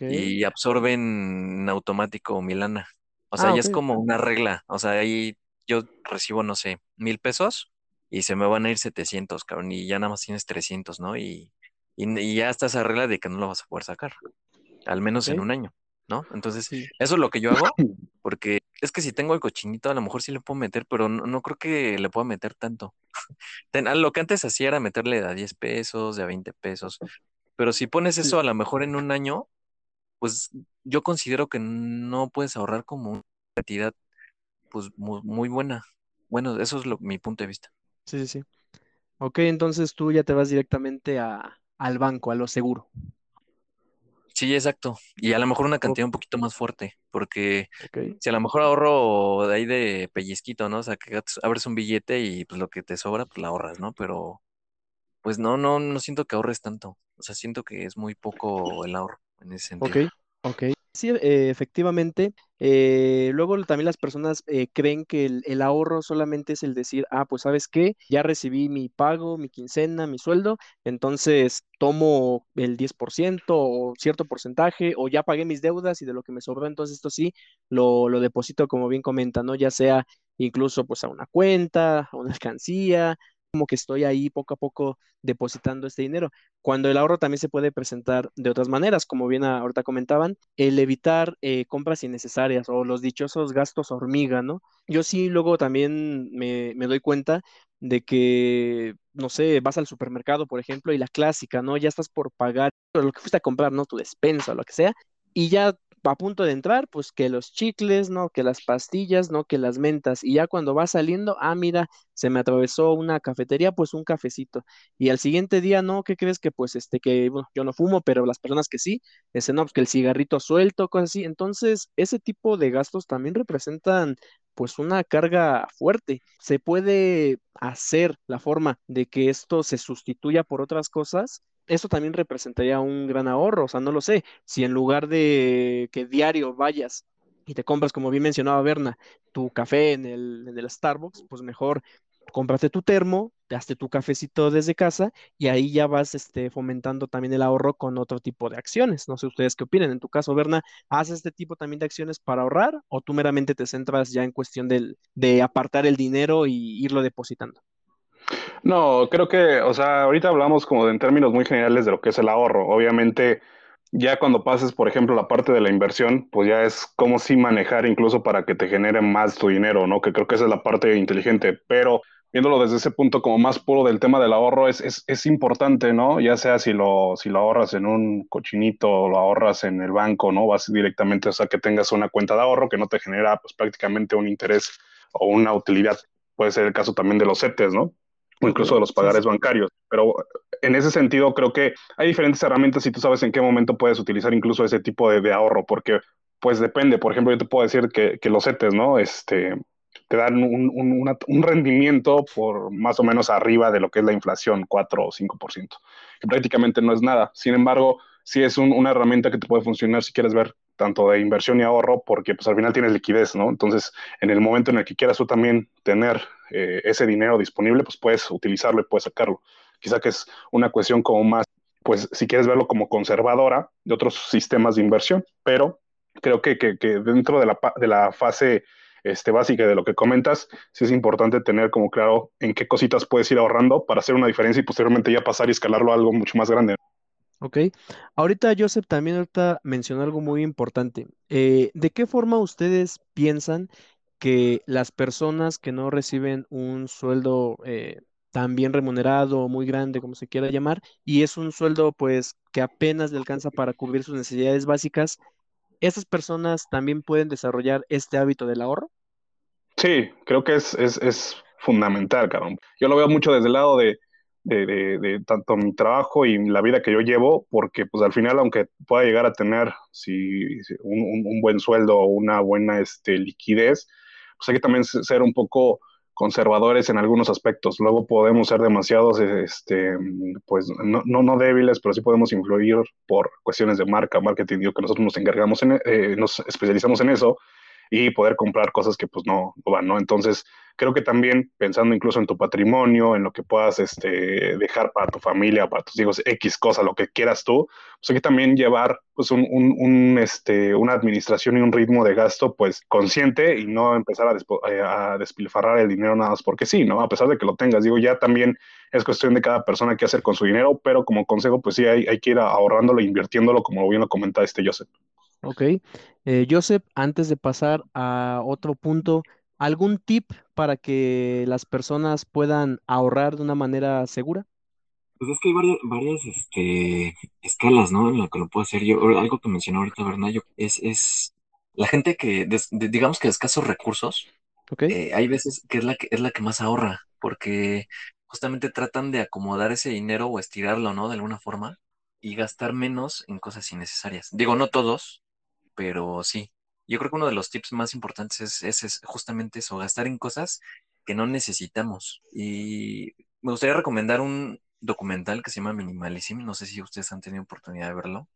Y absorben en automático mi lana. O sea, Ah, ya es como una regla. O sea, ahí yo recibo, no sé, mil pesos y se me van a ir 700, cabrón, y ya nada más tienes 300, ¿no? Y, y, y ya está esa regla de que no lo vas a poder sacar, al menos en un año, ¿no? Entonces, sí, eso es lo que yo hago, porque es que si tengo el cochinito, a lo mejor sí le puedo meter, pero no, no creo que le pueda meter tanto. Lo que antes hacía era meterle de a 10 pesos, de a 20 pesos, pero si pones eso a lo mejor en un año pues yo considero que no puedes ahorrar como una cantidad pues muy, muy buena. Bueno, eso es lo, mi punto de vista. sí, sí, sí. Ok, entonces tú ya te vas directamente a, al banco, a lo seguro. Sí, exacto. Y a lo mejor una cantidad un poquito más fuerte, porque si a lo mejor ahorro de ahí de pellizquito, ¿no? O sea, que abres un billete y pues lo que te sobra, pues la ahorras, ¿no? Pero pues no, no, no siento que ahorres tanto. O sea, siento que es muy poco el ahorro en ese ok, sentido. ok. Sí, eh, efectivamente. eh, luego también las personas eh, creen que el, el ahorro solamente es el decir, ah, pues sabes qué, ya recibí mi pago, mi quincena, mi sueldo, entonces tomo el 10% o cierto porcentaje, o ya pagué mis deudas y de lo que me sobró, entonces esto sí, lo, lo deposito como bien comenta, ¿no? Ya sea incluso pues a una cuenta, a una alcancía, como que estoy ahí poco a poco depositando este dinero. Cuando el ahorro también se puede presentar de otras maneras, como bien ahorita comentaban el evitar eh, compras innecesarias o los dichosos gastos hormiga, ¿no? Yo sí luego también me, me doy cuenta de que, no sé, vas al supermercado, por ejemplo, y la clásica, ¿no? Ya estás por pagar lo que fuiste a comprar, ¿no? Tu despensa lo que sea, y ya a punto de entrar, pues que los chicles, ¿no? Que las pastillas, ¿no? Que las mentas. Y ya cuando va saliendo, ah, mira, se me atravesó una cafetería, pues un cafecito. Y al siguiente día, ¿no? ¿Qué crees que pues este que, bueno, yo no fumo, pero las personas que sí, ese no, pues que el cigarrito suelto, cosas así. Entonces, ese tipo de gastos también representan pues una carga fuerte. Se puede hacer la forma de que esto se sustituya por otras cosas eso también representaría un gran ahorro, o sea, no lo sé, si en lugar de que diario vayas y te compras, como bien mencionaba Berna, tu café en el, en el Starbucks, pues mejor cómprate tu termo, te hazte tu cafecito desde casa y ahí ya vas este, fomentando también el ahorro con otro tipo de acciones. No sé ustedes qué opinan. En tu caso, Berna, ¿haces este tipo también de acciones para ahorrar o tú meramente te centras ya en cuestión del, de apartar el dinero y irlo depositando? No, creo que, o sea, ahorita hablamos como de, en términos muy generales de lo que es el ahorro. Obviamente, ya cuando pases, por ejemplo, la parte de la inversión, pues ya es como si manejar incluso para que te genere más tu dinero, ¿no? Que creo que esa es la parte inteligente, pero viéndolo desde ese punto como más puro del tema del ahorro, es, es, es importante, ¿no? Ya sea si lo, si lo ahorras en un cochinito o lo ahorras en el banco, ¿no? Vas directamente, o sea, que tengas una cuenta de ahorro que no te genera pues prácticamente un interés o una utilidad. Puede ser el caso también de los CETES, ¿no? O incluso de los pagares bancarios. Pero en ese sentido creo que hay diferentes herramientas y tú sabes en qué momento puedes utilizar incluso ese tipo de, ahorro, porque pues depende, por ejemplo, yo te puedo decir que, que los CETES, ¿no? Este, te dan un, un, un, rendimiento por más o menos arriba de lo que es la inflación, 4 o 5%, que prácticamente no es nada. Sin embargo, sí es una herramienta que te puede funcionar si quieres ver tanto de inversión y ahorro, porque pues al final tienes liquidez, ¿no? Entonces, en el momento en el que quieras tú también tener eh, ese dinero disponible, pues puedes utilizarlo y puedes sacarlo. Quizá que es una cuestión como más, pues si quieres verlo como conservadora de otros sistemas de inversión, pero creo que, que, dentro de la, de la fase este, básica de lo que comentas, sí es importante tener como claro en qué cositas puedes ir ahorrando para hacer una diferencia y posteriormente ya pasar y escalarlo a algo mucho más grande. Ok. Ahorita Joseph también ahorita mencionó algo muy importante. Eh, ¿de qué forma ustedes piensan que las personas que no reciben un sueldo eh, tan bien remunerado, muy grande, como se quiera llamar, y es un sueldo pues que apenas le alcanza para cubrir sus necesidades básicas, ¿esas personas también pueden desarrollar este hábito del ahorro? Sí, creo que es, es, es fundamental, cabrón. Yo lo veo mucho desde el lado de de, de, tanto mi trabajo y la vida que yo llevo, porque pues al final, aunque pueda llegar a tener si, un, un, buen sueldo o una buena este, liquidez, pues hay que también ser un poco conservadores en algunos aspectos. Luego podemos ser demasiados, este, pues no, no, no débiles, pero sí podemos influir por cuestiones de marca, marketing, digo que nosotros nos encargamos, en, eh, nos especializamos en eso y poder comprar cosas que pues no, no van, ¿no? Entonces, creo que también pensando incluso en tu patrimonio, en lo que puedas este, dejar para tu familia, para tus hijos, X cosa, lo que quieras tú, pues hay que también llevar pues un, un, este, una administración y un ritmo de gasto pues consciente y no empezar a, eh, a, despilfarrar el dinero nada más porque sí, ¿no? A pesar de que lo tengas, digo, ya también es cuestión de cada persona qué hacer con su dinero, pero como consejo pues sí hay, hay que ir ahorrándolo invirtiéndolo como bien lo comenta este Joseph. Ok. Eh, Joseph, antes de pasar a otro punto, ¿algún tip para que las personas puedan ahorrar de una manera segura? Pues es que hay varias, varias este, escalas, ¿no? En lo que lo puedo hacer yo. Algo que mencionó ahorita Bernardo es, es la gente que, digamos que de escasos recursos, eh, hay veces que es la que es la que más ahorra, porque justamente tratan de acomodar ese dinero o estirarlo, ¿no? De alguna forma y gastar menos en cosas innecesarias. Digo, no todos, pero sí. Yo creo que uno de los tips más importantes es, es, justamente eso, gastar en cosas que no necesitamos. Y me gustaría recomendar un documental que se llama Minimalism, no sé si ustedes han tenido oportunidad de verlo,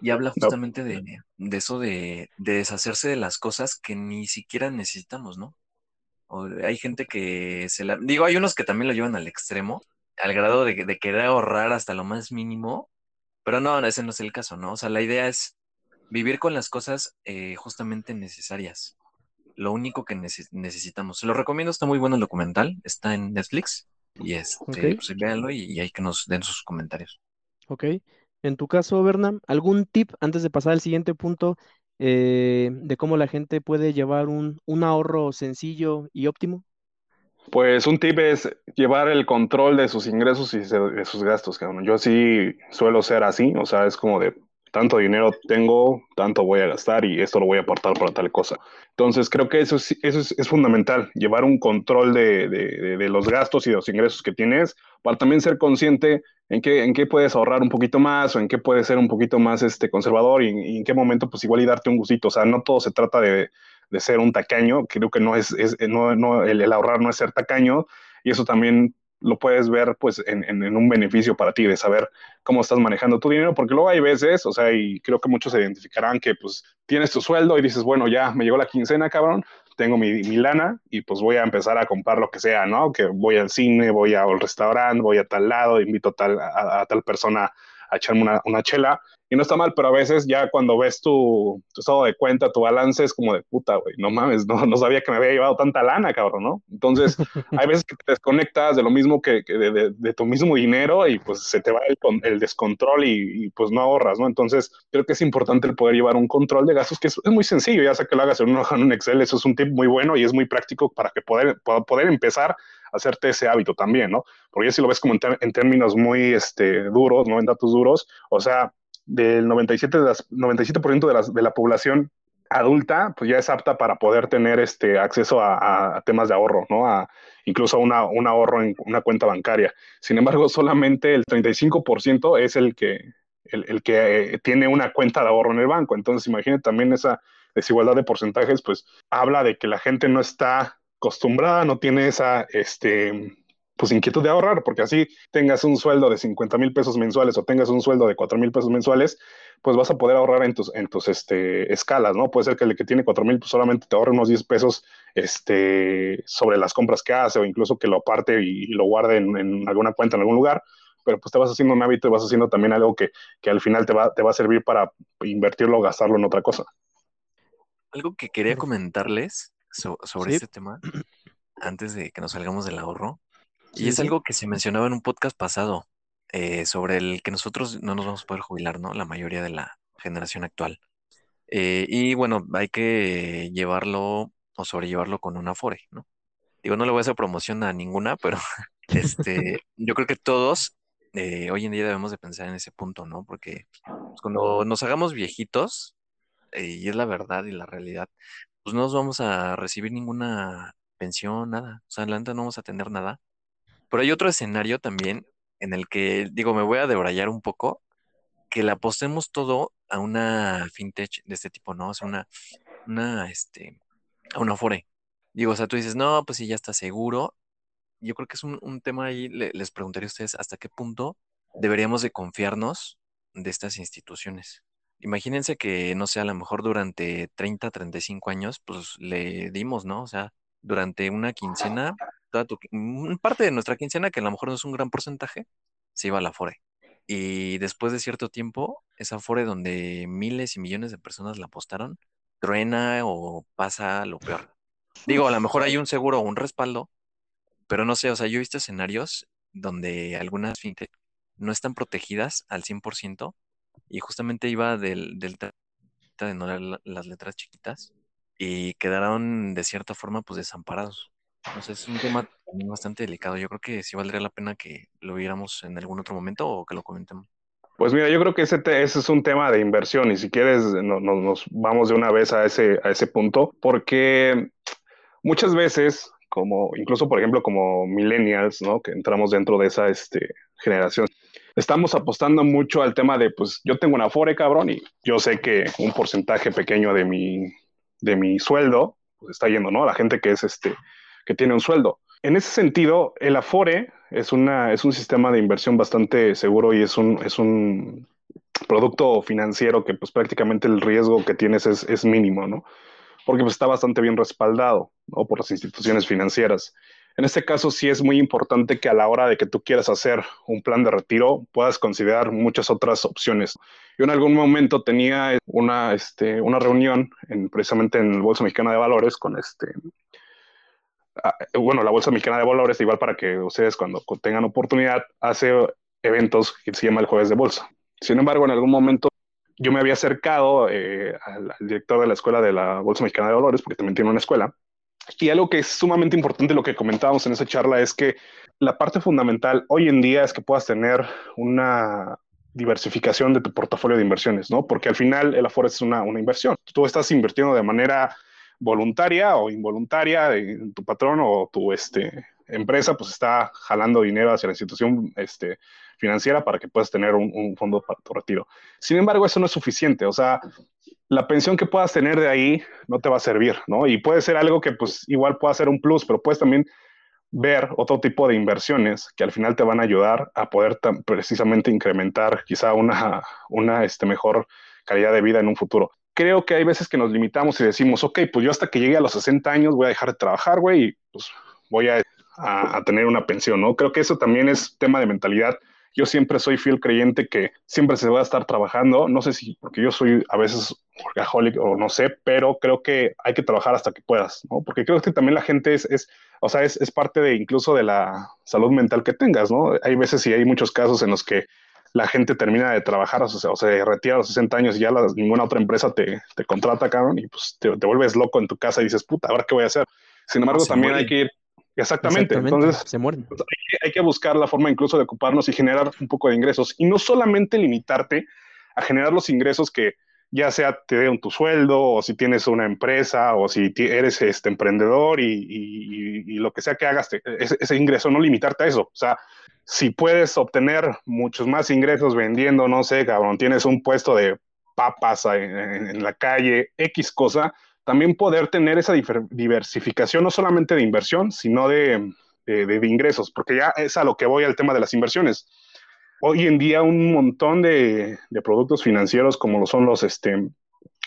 y habla justamente de, de, eso de, de, deshacerse de las cosas que ni siquiera necesitamos, ¿no? O hay gente que se la... Digo, hay unos que también lo llevan al extremo, al grado de, de querer ahorrar hasta lo más mínimo, pero no, ese no es el caso, ¿no? O sea, la idea es vivir con las cosas eh, justamente necesarias. Lo único que necesitamos. Se lo recomiendo, está muy bueno el documental, está en Netflix. Y este, pues véanlo y, hay que nos den sus comentarios. Ok. En tu caso, Bernam, ¿algún tip antes de pasar al siguiente punto eh, de cómo la gente puede llevar un, un ahorro sencillo y óptimo? Pues un tip es llevar el control de sus ingresos y de sus gastos, cabrón. Yo sí suelo ser así, o sea, es como de, tanto dinero tengo, tanto voy a gastar y esto lo voy a apartar para tal cosa. Entonces, creo que eso es, eso es, fundamental, llevar un control de, de, los gastos y de los ingresos que tienes, para también ser consciente en qué, en qué puedes ahorrar un poquito más o en qué puedes ser un poquito más este, conservador y, en qué momento, pues igual y darte un gustito. O sea, no todo se trata de, de ser un tacaño, creo que no es, es no, no, el, el ahorrar no es ser tacaño y eso también lo puedes ver pues en, en, un beneficio para ti de saber cómo estás manejando tu dinero, porque luego hay veces, o sea, y creo que muchos se identificarán que pues tienes tu sueldo y dices, bueno, ya me llegó la quincena, cabrón, tengo mi, mi lana y pues voy a empezar a comprar lo que sea, ¿no? Que voy al cine, voy al restaurante, voy a tal lado, invito tal, a, tal persona a echarme una, una chela y no está mal, pero a veces ya cuando ves tu, tu estado de cuenta, tu balance es como de puta, güey, no mames, no, no sabía que me había llevado tanta lana, cabrón, ¿no? Entonces, hay veces que te desconectas de lo mismo que, que de, de, tu mismo dinero y pues se te va el, el descontrol y, y, pues no ahorras, ¿no? Entonces, creo que es importante el poder llevar un control de gastos, que es, es muy sencillo, ya sea que lo hagas en un, en un Excel, eso es un tip muy bueno y es muy práctico para que poder, poder empezar hacerte ese hábito también, ¿no? Porque si lo ves como en, en términos muy este, duros, ¿no? En datos duros, o sea, del 97%, de, las, 97 de, las, de la población adulta, pues ya es apta para poder tener este acceso a, temas de ahorro, ¿no? A, incluso a una, un ahorro en una cuenta bancaria. Sin embargo, solamente el 35% es el que, el que eh, tiene una cuenta de ahorro en el banco. Entonces, imagínate también esa desigualdad de porcentajes, pues habla de que la gente no está acostumbrada, no tiene esa, este, pues inquietud de ahorrar, porque así tengas un sueldo de 50 mil pesos mensuales o tengas un sueldo de 4 mil pesos mensuales, pues vas a poder ahorrar en tus, en tus este, escalas, ¿no? Puede ser que el que tiene 4 mil pues solamente te ahorre unos 10 pesos este, sobre las compras que hace o incluso que lo aparte y, lo guarde en, alguna cuenta en algún lugar, pero pues te vas haciendo un hábito y vas haciendo también algo que, que al final te va, te va a servir para invertirlo o gastarlo en otra cosa. Algo que quería comentarles sobre este tema, antes de que nos salgamos del ahorro, y es algo que se mencionaba en un podcast pasado, eh, sobre el que nosotros no nos vamos a poder jubilar, ¿no? La mayoría de la generación actual. Eh, y bueno, hay que llevarlo o sobrellevarlo con una Afore, ¿no? Digo, no le voy a hacer promoción a ninguna, pero este, yo creo que todos eh, hoy en día debemos de pensar en ese punto, ¿no? Porque pues, cuando nos hagamos viejitos, y es la verdad y la realidad, pues no nos vamos a recibir ninguna pensión, nada. O sea, adelante no vamos a tener nada. Pero hay otro escenario también en el que, digo, me voy a debrayar un poco, que le apostemos todo a una fintech de este tipo, ¿no? O sea, una, una, este, a una fore. Digo, o sea, tú dices, no, pues sí, ya está seguro. Yo creo que es un, tema ahí, les preguntaría a ustedes hasta qué punto deberíamos de confiarnos de estas instituciones. Imagínense que, no sé, a lo mejor durante 30, 35 años, pues le dimos, ¿no? O sea, durante una quincena parte de nuestra quincena, que a lo mejor no es un gran porcentaje, se iba a la FORE. Y después de cierto tiempo, esa FORE donde miles y millones de personas la apostaron, truena o pasa lo peor. Digo, a lo mejor hay un seguro o un respaldo, pero no sé, o sea, yo he visto escenarios donde algunas fintech no están protegidas al 100% y justamente iba del, del de no las letras chiquitas y quedaron de cierta forma pues desamparados. Entonces es un tema bastante delicado. Yo creo que sí valdría la pena que lo viéramos en algún otro momento o que lo comentemos. Pues mira, yo creo que ese, ese es un tema de inversión y si quieres no, nos vamos de una vez a ese, a ese punto, porque muchas veces, como incluso por ejemplo como millennials, ¿no? que entramos dentro de esa este, generación, estamos apostando mucho al tema de, pues yo tengo una Fore, cabrón, y yo sé que un porcentaje pequeño de mi, de mi sueldo pues, está yendo, ¿no? La gente que es este que tiene un sueldo. En ese sentido, el Afore es, una, es un sistema de inversión bastante seguro y es un, es un producto financiero que pues prácticamente el riesgo que tienes es, es mínimo, ¿no? Porque pues, está bastante bien respaldado ¿no? por las instituciones financieras. En este caso sí es muy importante que a la hora de que tú quieras hacer un plan de retiro puedas considerar muchas otras opciones. Yo en algún momento tenía una, este, una reunión en, precisamente en el Bolsa Mexicana de Valores con este, Ah, bueno, la Bolsa Mexicana de Valores, igual para que ustedes cuando tengan oportunidad, hace eventos que se llama el Jueves de Bolsa. Sin embargo, en algún momento yo me había acercado eh, al, director de la escuela de la Bolsa Mexicana de Valores, porque también tiene una escuela, y algo que es sumamente importante, lo que comentábamos en esa charla, es que la parte fundamental hoy en día es que puedas tener una diversificación de tu portafolio de inversiones, ¿no? Porque al final el Afore es una, una inversión. Tú estás invirtiendo de manera voluntaria o involuntaria en tu patrón o tu este, empresa, pues está jalando dinero hacia la institución este, financiera para que puedas tener un, fondo para tu retiro. Sin embargo, eso no es suficiente. O sea, la pensión que puedas tener de ahí no te va a servir, ¿no? Y puede ser algo que pues igual pueda ser un plus, pero puedes también ver otro tipo de inversiones que al final te van a ayudar a poder precisamente incrementar quizá una, una este, mejor calidad de vida en un futuro. Creo que hay veces que nos limitamos y decimos, ok, pues yo hasta que llegue a los 60 años voy a dejar de trabajar, güey, y pues voy a, a, a tener una pensión, ¿no? Creo que eso también es tema de mentalidad yo siempre soy fiel creyente que siempre se va a estar trabajando. No sé si porque yo soy a veces workaholic o no sé, pero creo que hay que trabajar hasta que puedas, ¿no? Porque creo que también la gente es, es o sea, es, es, parte de incluso de la salud mental que tengas, ¿no? Hay veces y hay muchos casos en los que la gente termina de trabajar o se, o se retira a los 60 años y ya la, ninguna otra empresa te, te contrata, cabrón, y pues te, te, vuelves loco en tu casa y dices, puta, ¿ahora qué voy a hacer? Sin embargo, no, también muere. hay que ir Exactamente. Exactamente. Entonces, se mueren. Pues, hay, que, hay, que, buscar la forma incluso de ocuparnos y generar un poco de ingresos. Y no solamente limitarte a generar los ingresos que ya sea te den tu sueldo o si tienes una empresa o si eres este emprendedor y, y, y lo que sea que hagas, te, ese, ese, ingreso, no limitarte a eso. O sea, si puedes obtener muchos más ingresos vendiendo, no sé, cabrón, tienes un puesto de papas en, en, en la calle, X cosa, también poder tener esa diversificación, no solamente de inversión, sino de, de, ingresos, porque ya es a lo que voy al tema de las inversiones. Hoy en día un montón de, de productos financieros como lo son los, este,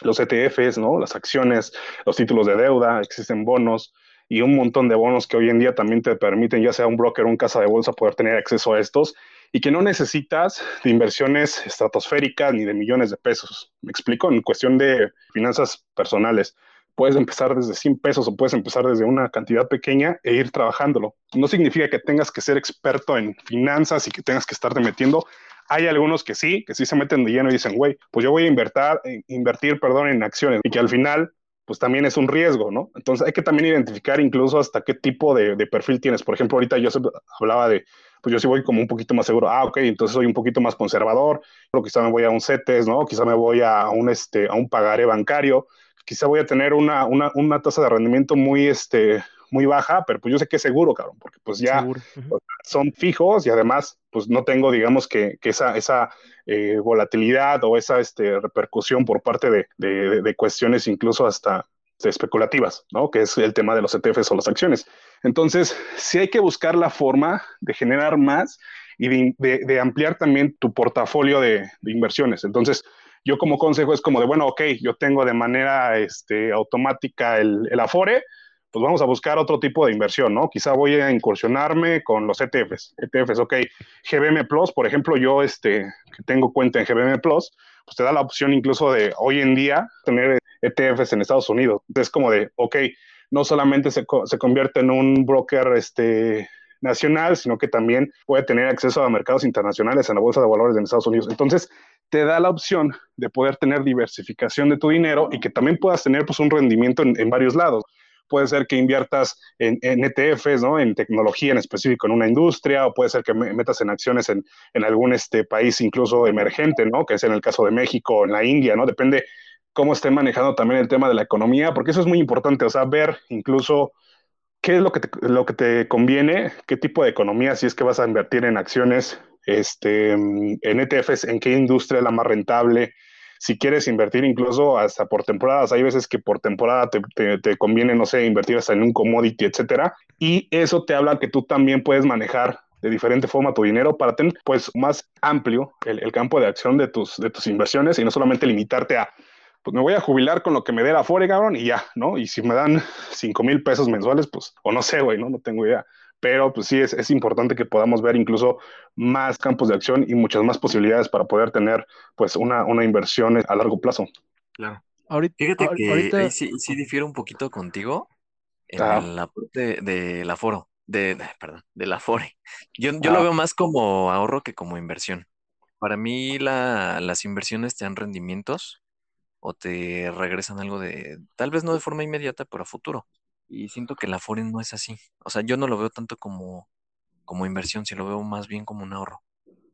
los ETFs, ¿no? las acciones, los títulos de deuda, existen bonos y un montón de bonos que hoy en día también te permiten, ya sea un broker o un casa de bolsa, poder tener acceso a estos y que no necesitas de inversiones estratosféricas ni de millones de pesos. Me explico, en cuestión de finanzas personales puedes empezar desde 100 pesos o puedes empezar desde una cantidad pequeña e ir trabajándolo. No significa que tengas que ser experto en finanzas y que tengas que estarte metiendo. Hay algunos que sí, que sí se meten de lleno y dicen, güey, pues yo voy a invertir, invertir perdón, en acciones y que al final pues también es un riesgo, ¿no? Entonces hay que también identificar incluso hasta qué tipo de, de perfil tienes. Por ejemplo, ahorita yo hablaba de, pues yo sí voy como un poquito más seguro. Ah, ok, entonces soy un poquito más conservador. Pero quizá me voy a un CETES, ¿no? Quizá me voy a un, este, a un pagaré bancario quizá voy a tener una, una, una tasa de rendimiento muy, este, muy baja, pero pues yo sé que es seguro, cabrón, porque pues ya uh -huh. son fijos y además pues no tengo, digamos, que, que esa, esa eh, volatilidad o esa este, repercusión por parte de, de, de, cuestiones incluso hasta especulativas, ¿no? Que es el tema de los ETFs o las acciones. Entonces, sí hay que buscar la forma de generar más y de, de, de ampliar también tu portafolio de, de, inversiones. Entonces, yo como consejo es como de, bueno, ok, yo tengo de manera este, automática el, el, Afore, pues vamos a buscar otro tipo de inversión, ¿no? Quizá voy a incursionarme con los ETFs. ETFs, ok. GBM Plus, por ejemplo, yo este, que tengo cuenta en GBM Plus, pues te da la opción incluso de hoy en día tener ETFs en Estados Unidos. Es como de, ok, no solamente se, se convierte en un broker este, nacional, sino que también puede tener acceso a mercados internacionales en la bolsa de valores de Estados Unidos. Entonces, te da la opción de poder tener diversificación de tu dinero y que también puedas tener pues, un rendimiento en, en varios lados. Puede ser que inviertas en, en, ETFs, ¿no? en tecnología en específico, en una industria, o puede ser que metas en acciones en, en algún este, país incluso emergente, ¿no? que es en el caso de México, en la India, ¿no? depende cómo estén manejando también el tema de la economía, porque eso es muy importante, o sea, ver incluso qué es lo que te, lo que te conviene, qué tipo de economía, si es que vas a invertir en acciones, este, en ETFs, en qué industria es la más rentable, si quieres invertir incluso hasta por temporadas, hay veces que por temporada te, te, te, conviene, no sé, invertir hasta en un commodity, etcétera, y eso te habla que tú también puedes manejar de diferente forma tu dinero para tener pues más amplio el, el campo de acción de tus, de tus inversiones y no solamente limitarte a pues me voy a jubilar con lo que me dé la Afore, cabrón, y ya, ¿no? Y si me dan 5 mil pesos mensuales, pues, o no sé, güey, ¿no? No tengo idea. Pero pues sí, es, es, importante que podamos ver incluso más campos de acción y muchas más posibilidades para poder tener, pues, una, una inversión a largo plazo. Claro. Ahorita, Fíjate que ahorita... ahí sí, sí difiero un poquito contigo en ah. la parte del de aforo, de, de, perdón, del afore. Yo, yo ah. lo veo más como ahorro que como inversión. Para mí la, las inversiones te dan rendimientos o te regresan algo de, tal vez no de forma inmediata, pero a futuro. Y siento que la Afore no es así. O sea, yo no lo veo tanto como, como inversión, si lo veo más bien como un ahorro.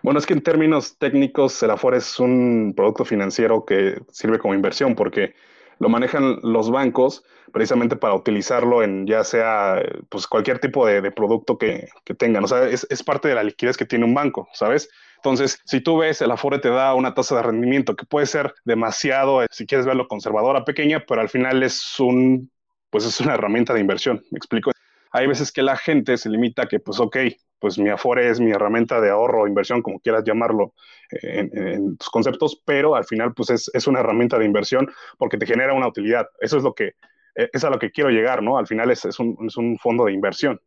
Bueno, es que en términos técnicos, el Afore es un producto financiero que sirve como inversión porque lo manejan los bancos precisamente para utilizarlo en ya sea pues cualquier tipo de, producto que, tengan. O sea, es, parte de la liquidez que tiene un banco, ¿sabes? Entonces, si tú ves, el Afore te da una tasa de rendimiento que puede ser demasiado, si quieres verlo conservadora, pequeña, pero al final es un, pues es una herramienta de inversión. ¿Me explico? Hay veces que la gente se limita a que, pues, ok, pues mi Afore es mi herramienta de ahorro inversión, como quieras llamarlo eh, en, tus conceptos, pero al final pues es, una herramienta de inversión porque te genera una utilidad. Eso es lo que, eh, es a lo que quiero llegar, ¿no? Al final es, un, fondo de inversión.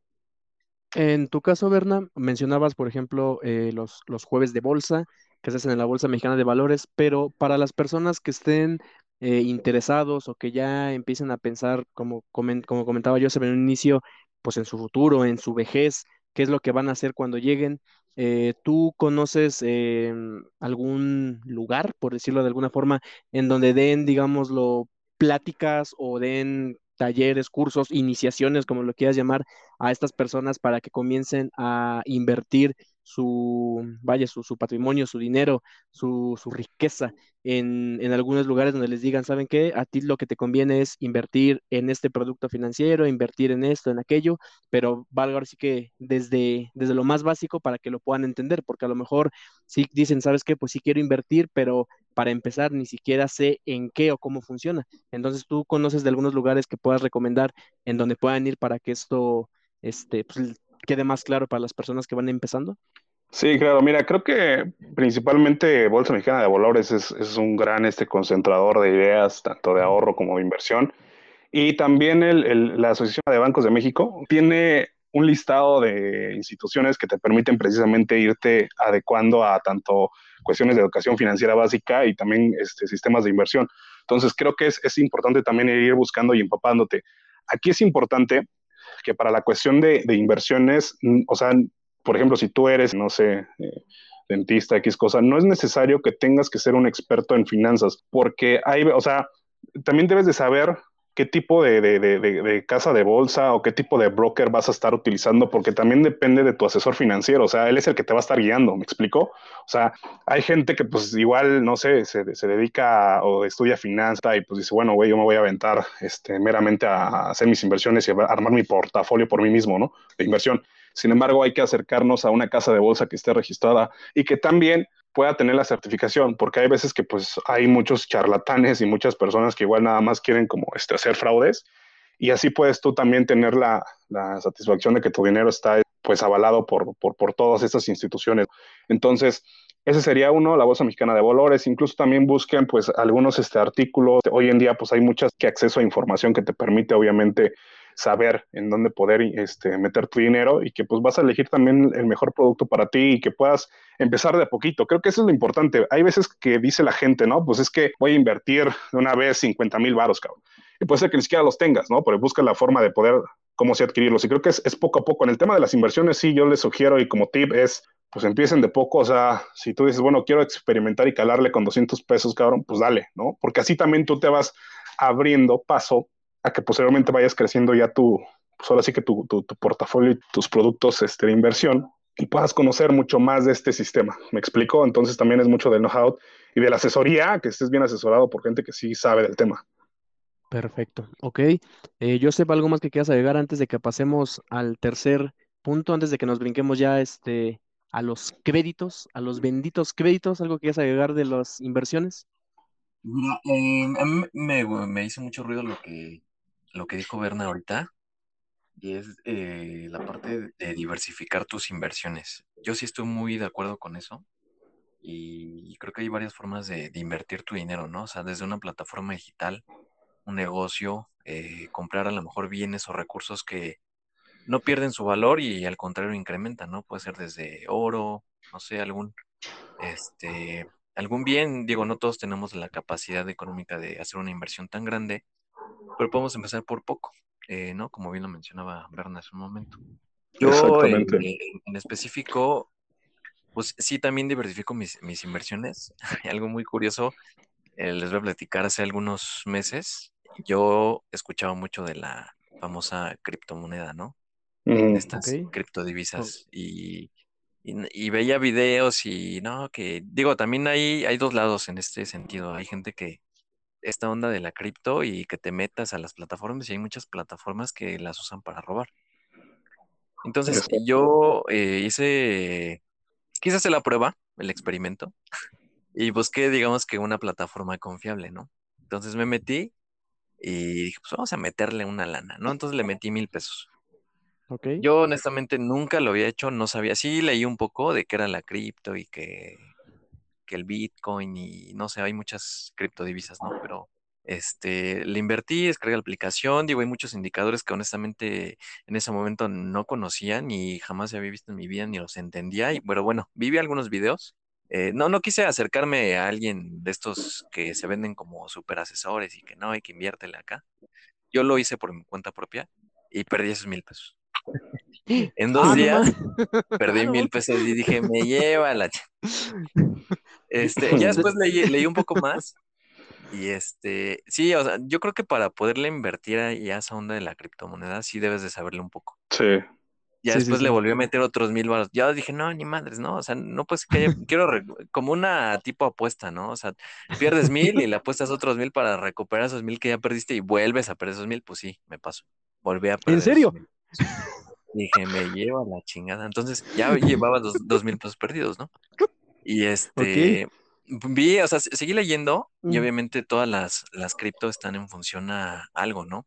En tu caso, Berna, mencionabas, por ejemplo, eh, los, los jueves de bolsa que se hacen en la Bolsa Mexicana de Valores, pero para las personas que estén interesados o que ya empiecen a pensar, como, como comentaba yo en un inicio, pues en su futuro, en su vejez, qué es lo que van a hacer cuando lleguen. Eh, ¿tú conoces em, algún lugar, por decirlo de alguna forma, en donde den, digámoslo, pláticas o den talleres, cursos, iniciaciones, como lo quieras llamar, a estas personas para que comiencen a invertir su, vaya, su, patrimonio, su dinero, su, riqueza en, en, algunos lugares donde les digan, ¿saben qué? A ti lo que te conviene es invertir en este producto financiero, invertir en esto, en aquello, pero valga ahora sí que desde, desde lo más básico para que lo puedan entender, porque a lo mejor sí dicen, ¿sabes qué? Pues sí quiero invertir, pero para empezar ni siquiera sé en qué o cómo funciona. Entonces, ¿tú conoces de algunos lugares que puedas recomendar en donde puedan ir para que esto este, pues, quede más claro para las personas que van empezando? Sí, claro. Mira, creo que principalmente Bolsa Mexicana de Valores es, un gran este, concentrador de ideas, tanto de ahorro como de inversión. Y también la Asociación de Bancos de México tiene un listado de instituciones que te permiten precisamente irte adecuando a tanto cuestiones de educación financiera básica y también este, sistemas de inversión. Entonces, creo que es, es importante también ir buscando y empapándote. Aquí es importante que para la cuestión de, inversiones, mm, o sea, por ejemplo, si tú eres, no sé, eh, dentista, X cosa, no es necesario que tengas que ser un experto en finanzas, porque hay, o sea, también debes de saber qué tipo de, casa de bolsa o qué tipo de broker vas a estar utilizando, porque también depende de tu asesor financiero, o sea, él es el que te va a estar guiando, ¿me explico? O sea, hay gente que pues igual, no sé, se, dedica o estudia finanzas y pues dice, bueno, güey, yo me voy a aventar este, meramente a hacer mis inversiones y a armar mi portafolio por mí mismo, ¿no? De inversión. Sin embargo, hay que acercarnos a una casa de bolsa que esté registrada y que también pueda tener la certificación, porque hay veces que pues hay muchos charlatanes y muchas personas que igual nada más quieren como este, hacer fraudes y así puedes tú también tener la, la satisfacción de que tu dinero está pues avalado por, por, por, todas estas instituciones. Entonces, ese sería uno, la Bolsa Mexicana de Valores. Incluso también busquen pues algunos este, artículos. Hoy en día pues hay muchas que acceso a información que te permite obviamente saber en dónde poder este, meter tu dinero y que pues vas a elegir también el mejor producto para ti y que puedas empezar de a poquito. Creo que eso es lo importante. Hay veces que dice la gente, ¿no? Pues es que voy a invertir de una vez 50 mil varos, cabrón. Y puede ser que ni siquiera los tengas, ¿no? Pero busca la forma de poder, cómo se adquirirlos. Y creo que es, es poco a poco. En el tema de las inversiones, sí, yo les sugiero y como tip es, pues empiecen de poco, o sea, si tú dices, bueno, quiero experimentar y calarle con 200 pesos, cabrón, pues dale, ¿no? Porque así también tú te vas abriendo paso a que posteriormente vayas creciendo ya tu, pues ahora sí que tu, tu, portafolio y tus productos este, de inversión y puedas conocer mucho más de este sistema. ¿Me explico? Entonces también es mucho del know-how y de la asesoría, que estés bien asesorado por gente que sí sabe del tema. Perfecto. Ok. Eh, Joseph, ¿algo más que quieras agregar antes de que pasemos al tercer punto, antes de que nos brinquemos ya este, a los créditos, a los benditos créditos? ¿Algo que quieras agregar de las inversiones? Mira, eh, a mí me, me hizo mucho ruido lo que lo que dijo Berna ahorita, y es eh, la parte de diversificar tus inversiones. Yo sí estoy muy de acuerdo con eso. Y creo que hay varias formas de, invertir tu dinero, ¿no? O sea, desde una plataforma digital, un negocio, eh, comprar a lo mejor bienes o recursos que no pierden su valor y al contrario incrementan, ¿no? Puede ser desde oro, no sé, algún, este, algún bien. Digo, no todos tenemos la capacidad económica de hacer una inversión tan grande, pero podemos empezar por poco, eh, ¿no? Como bien lo mencionaba Berna hace un momento. Yo, en, específico, pues sí, también diversifico mis, inversiones. Algo muy curioso, eh, les voy a platicar hace algunos meses. Yo escuchaba mucho de la famosa criptomoneda, ¿no? Mm, Estas criptodivisas. Y y, veía videos y no, que digo, también hay, hay dos lados en este sentido. Hay gente que esta onda de la cripto y que te metas a las plataformas y hay muchas plataformas que las usan para robar. Entonces yo eh, hice, quise hacer la prueba, el experimento, y busqué, digamos que una plataforma confiable, ¿no? Entonces me metí y dije, pues vamos a meterle una lana, ¿no? Entonces le metí mil pesos. Yo honestamente nunca lo había hecho, no sabía. Sí leí un poco de qué era la cripto y que, que el Bitcoin y no sé, hay muchas criptodivisas, ¿no? Pero este, le invertí, descargué la aplicación, digo, hay muchos indicadores que honestamente en ese momento no conocía ni jamás había visto en mi vida ni los entendía. Y pero bueno, vi algunos videos. Eh, no, no quise acercarme a alguien de estos que se venden como super asesores y que no, hay que inviértele acá. Yo lo hice por mi cuenta propia y perdí esos mil pesos. En dos ah, días perdí mil pesos y dije, me lleva la... Este, ya después leí, leí, un poco más y este, sí, o sea, yo creo que para poderle invertir a esa onda de la criptomoneda, sí debes de saberle un poco. Sí. Ya después le volví a meter otros mil baros. Ya dije, no, ni madres, no. O sea, no pues que quiero como una tipo apuesta, ¿no? O sea, pierdes mil y le apuestas otros mil para recuperar esos mil que ya perdiste y vuelves a perder esos mil, pues sí, me paso. Volví a perder. ¿En serio? Dije, me lleva la chingada. Entonces ya llevaba dos, dos mil pesos perdidos, ¿no? Y este, vi, o sea, seguí leyendo y obviamente todas las, las cripto están en función a algo, ¿no?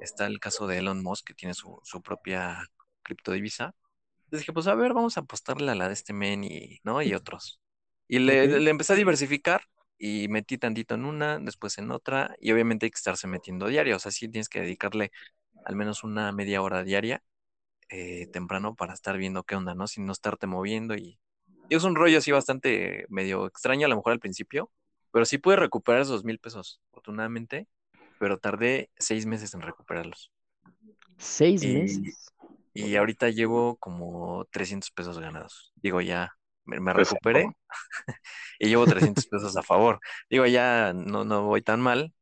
Está el caso de Elon Musk que tiene su, su propia criptodivisa. Entonces dije, pues a ver, vamos a apostarle a la de este men y, ¿no? Y otros. Y le, le empecé a diversificar y metí tantito en una, después en otra, y obviamente hay que estarse metiendo diario, o sea, sí tienes que dedicarle al menos una media hora diaria eh, temprano para estar viendo qué onda, ¿no? Sin no estarte moviendo y, y, es un rollo así bastante medio extraño a lo mejor al principio, pero sí pude recuperar esos mil pesos, afortunadamente, pero tardé seis meses en recuperarlos. ¿Seis meses? Y ahorita llevo como 300 pesos ganados. Digo, ya me, recuperé y llevo 300 pesos a favor. Digo, ya no, no voy tan mal,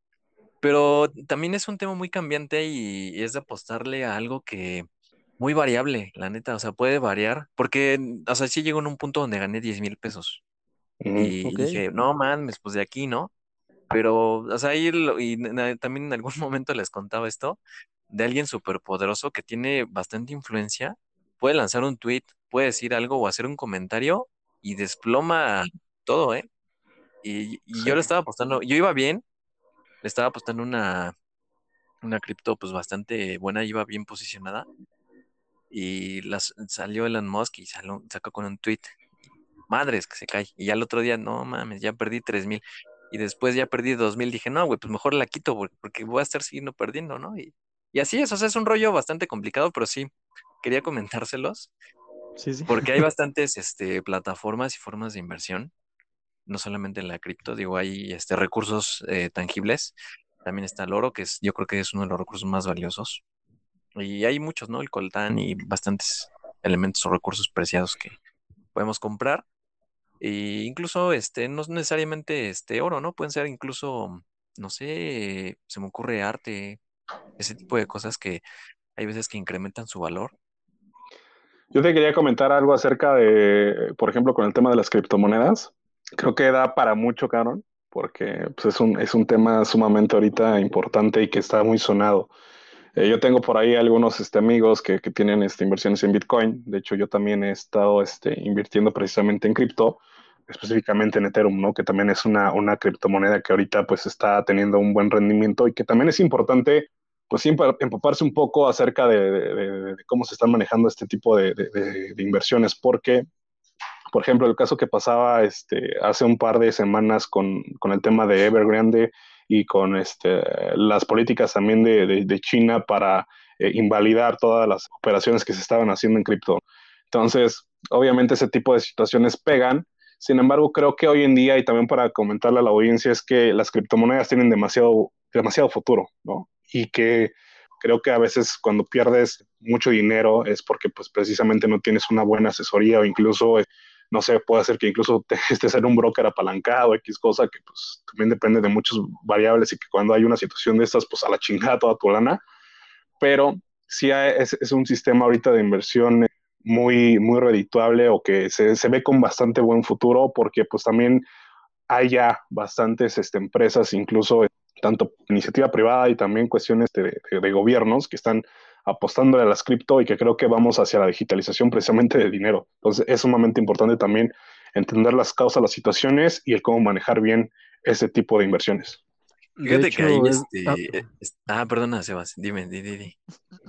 pero también es un tema muy cambiante y, es de apostarle a algo que muy variable, la neta, o sea, puede variar, porque, o sea, sí llego en un punto donde gané 10 mil pesos. y dije, no mames, pues de aquí, ¿no? Pero, o sea, ahí y también en algún momento les contaba esto, de alguien súper poderoso que tiene bastante influencia, puede lanzar un tweet, puede decir algo o hacer un comentario y desploma todo, ¿eh? Y, yo le estaba apostando, yo iba bien, le estaba apostando una, una cripto pues bastante buena, iba bien posicionada. Y las, salió Elon Musk y sacó con un tweet. Madres que se cae. Y ya el otro día, no mames, ya perdí tres mil. Y después ya perdí dos mil. Dije, no, güey, pues mejor la quito porque voy a estar siguiendo perdiendo, ¿no? Y, y así es, o sea, es un rollo bastante complicado, pero sí, quería comentárselos. Sí, sí. Porque hay bastantes este, plataformas y formas de inversión no solamente en la cripto, digo, hay este, recursos eh, tangibles. También está el oro, que es, yo creo que es uno de los recursos más valiosos. Y hay muchos, ¿no? El coltán y bastantes elementos o recursos preciados que podemos comprar. E incluso, este, no necesariamente este oro, ¿no? Pueden ser incluso, no sé, se me ocurre arte, ese tipo de cosas que hay veces que incrementan su valor. Yo te quería comentar algo acerca de, por ejemplo, con el tema de las criptomonedas creo que da para mucho, Caron, porque pues, es, un, es un tema sumamente ahorita importante y que está muy sonado. Eh, yo tengo por ahí algunos este, amigos que, que tienen este, inversiones en Bitcoin. De hecho, yo también he estado este, invirtiendo precisamente en cripto, específicamente en Ethereum, ¿no? que también es una, una criptomoneda que ahorita pues está teniendo un buen rendimiento y que también es importante pues empaparse un poco acerca de, de, de cómo se están manejando este tipo de, inversiones, porque por ejemplo, el caso que pasaba este, hace un par de semanas con, con el tema de Evergrande y con este, las políticas también de, de, China para eh, invalidar todas las operaciones que se estaban haciendo en cripto. Entonces, obviamente ese tipo de situaciones pegan. Sin embargo, creo que hoy en día, y también para comentarle a la audiencia, es que las criptomonedas tienen demasiado, demasiado futuro, ¿no? Y que creo que a veces cuando pierdes mucho dinero es porque pues precisamente no tienes una buena asesoría o incluso no sé, puede ser que incluso te, estés en un broker apalancado, X cosa, que pues también depende de muchas variables y que cuando hay una situación de estas, pues a la chingada toda tu lana. Pero sí es, un sistema ahorita de inversión muy, muy redituable o que se, se, ve con bastante buen futuro porque pues también hay ya bastantes este, empresas, incluso tanto iniciativa privada y también cuestiones de, de gobiernos que están apostándole a las cripto y que creo que vamos hacia la digitalización precisamente de dinero. Entonces es sumamente importante también entender las causas, las situaciones y el cómo manejar bien ese tipo de inversiones. Fíjate hecho, que ahí este... Ah, ah, perdona, Sebas, dime, di, di, di.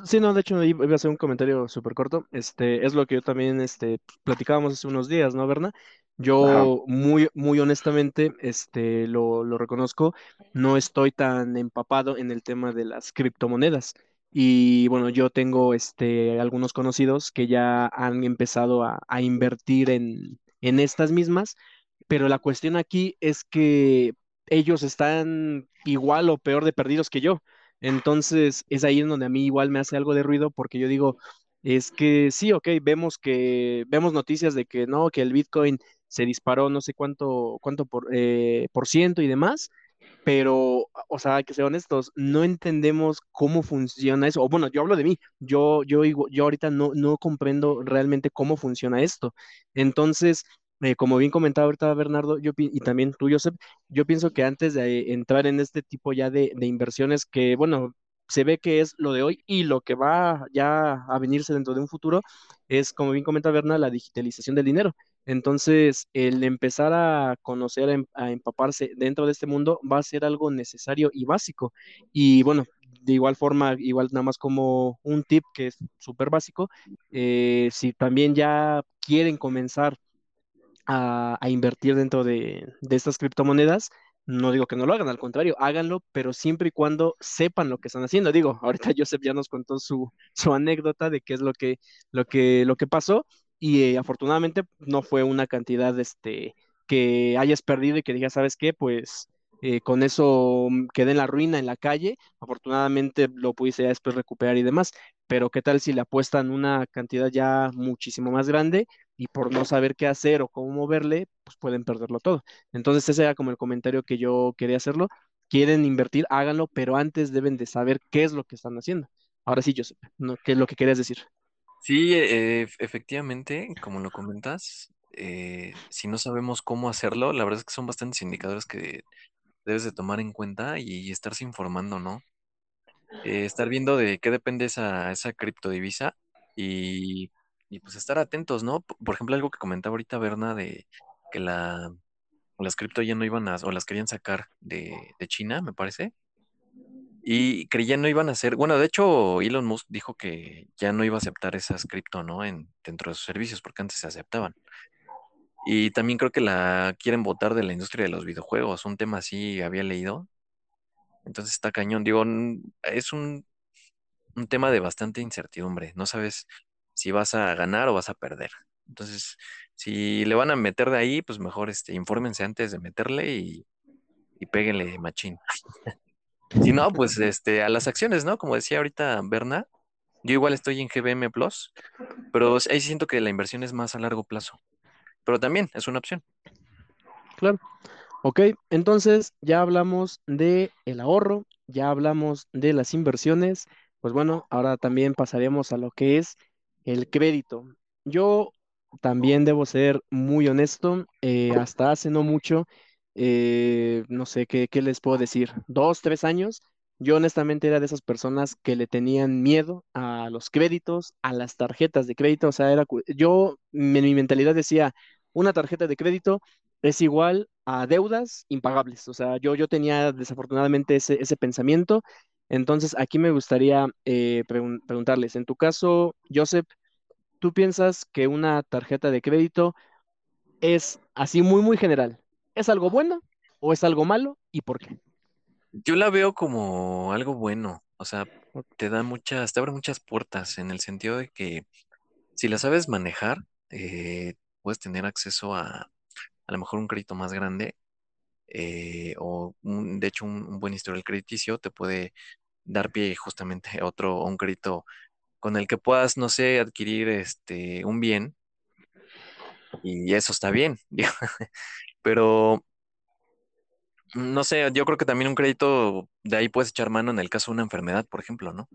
Sí, no, de hecho iba a hacer un comentario súper corto. Este, es lo que yo también este, platicábamos hace unos días, ¿no, Berna? Yo muy, muy honestamente, este, lo, lo reconozco, no estoy tan empapado en el tema de las criptomonedas. Y bueno, yo tengo este, algunos conocidos que ya han empezado a, invertir en, en estas mismas, pero la cuestión aquí es que ellos están igual o peor de perdidos que yo. Entonces es ahí en donde a mí igual me hace algo de ruido porque yo digo, es que sí, ok, vemos que, vemos noticias de que no, que el Bitcoin se disparó no sé cuánto, cuánto por, eh, por ciento y demás, pero, o sea, que ser honestos, no entendemos cómo funciona eso. O bueno, yo hablo de mí, yo, yo, yo ahorita no, no comprendo realmente cómo funciona esto. Entonces, eh, como bien comentaba ahorita Bernardo, yo, y también tú, Joseph, yo pienso que antes de entrar en este tipo ya de, de inversiones que, bueno, se ve que es lo de hoy y lo que va ya a venirse dentro de un futuro es, como bien comenta Bernardo, la digitalización del dinero. Entonces, el empezar a conocer, em, a empaparse dentro de este mundo va a ser algo necesario y básico. Y bueno, de igual forma, igual nada más como un tip que es súper básico, eh, si también ya quieren comenzar a, invertir dentro de, estas criptomonedas, no digo que no lo hagan, al contrario, háganlo, pero siempre y cuando sepan lo que están haciendo. Digo, ahorita Joseph ya nos contó su, su anécdota de qué es lo que, lo que, lo que pasó y eh, afortunadamente no fue una cantidad este, que hayas perdido y que digas, ¿sabes qué? Pues eh, con eso quedé en la ruina, en la calle, afortunadamente lo pudiste después recuperar y demás, pero ¿qué tal si le apuestan una cantidad ya muchísimo más grande y por no saber qué hacer o cómo moverle, pues pueden perderlo todo? Entonces ese era como el comentario que yo quería hacerlo. Quieren invertir, háganlo, pero antes deben de saber qué es lo que están haciendo. Ahora sí, Joseph, ¿no? ¿qué es lo que querías decir? Sí, eh, efectivamente, como lo comentas, eh, si no sabemos cómo hacerlo, la verdad es que son bastantes indicadores que debes de tomar en cuenta y estarse informando, ¿no? Eh, estar viendo de qué depende esa, esa criptodivisa y, y pues estar atentos, ¿no? Por ejemplo, algo que comentaba ahorita Berna de que la, las cripto ya no iban a, o las querían sacar de, de China, me parece. Y creían no iban a hacer, bueno, de hecho Elon Musk dijo que ya no iba a aceptar esas cripto, ¿no? En, dentro de sus servicios, porque antes se aceptaban. Y también creo que la quieren votar de la industria de los videojuegos, un tema así había leído. Entonces está cañón, digo, es un, un tema de bastante incertidumbre, no sabes si vas a ganar o vas a perder. Entonces, si le van a meter de ahí, pues mejor este, infórmense antes de meterle y, y péguenle machín. Si no, pues este, a las acciones, ¿no? Como decía ahorita Berna, yo igual estoy en GBM Plus, pero ahí siento que la inversión es más a largo plazo. Pero también es una opción. Claro. Ok, entonces ya hablamos de el ahorro, ya hablamos de las inversiones. Pues bueno, ahora también pasaremos a lo que es el crédito. Yo también debo ser muy honesto, eh, hasta hace no mucho eh, no sé ¿qué, qué les puedo decir, dos, tres años, yo honestamente era de esas personas que le tenían miedo a los créditos, a las tarjetas de crédito, o sea, era, yo en mi mentalidad decía, una tarjeta de crédito es igual a deudas impagables, o sea, yo, yo tenía desafortunadamente ese, ese pensamiento, entonces aquí me gustaría eh, preguntarles, en tu caso, Joseph, ¿tú piensas que una tarjeta de crédito es así muy, muy general? ¿Es algo bueno o es algo malo y por qué? Yo la veo como algo bueno, o sea, te da muchas, te abre muchas puertas en el sentido de que si la sabes manejar, eh, puedes tener acceso a a lo mejor un crédito más grande eh, o de hecho un, buen historial crediticio te puede dar pie justamente a otro, a un crédito con el que puedas, no sé, adquirir este un bien y eso está bien, pero no sé, yo creo que también un crédito de ahí puedes echar mano en el caso de una enfermedad, por ejemplo, ¿no?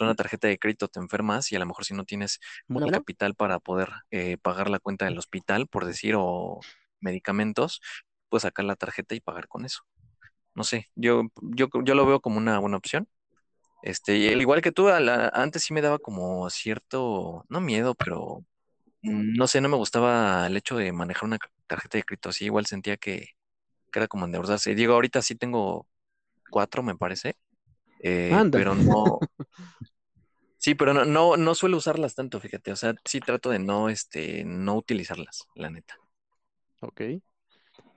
una tarjeta de crédito te enfermas y a lo mejor si no tienes el capital para poder eh, pagar la cuenta del hospital, por decir, o medicamentos, pues sacar la tarjeta y pagar con eso. No sé, yo, yo, yo lo veo como una buena opción. Este, y igual que tú, antes sí me daba como cierto, no miedo, pero mm, no sé, no me gustaba el hecho de manejar una tarjeta de crédito así, igual sentía que, que era como endeudarse. Digo, ahorita sí tengo cuatro, me parece, eh, pero no, sí, pero no, no, no suelo usarlas tanto, fíjate, o sea, sí trato de no, este, no utilizarlas, la neta. Ok.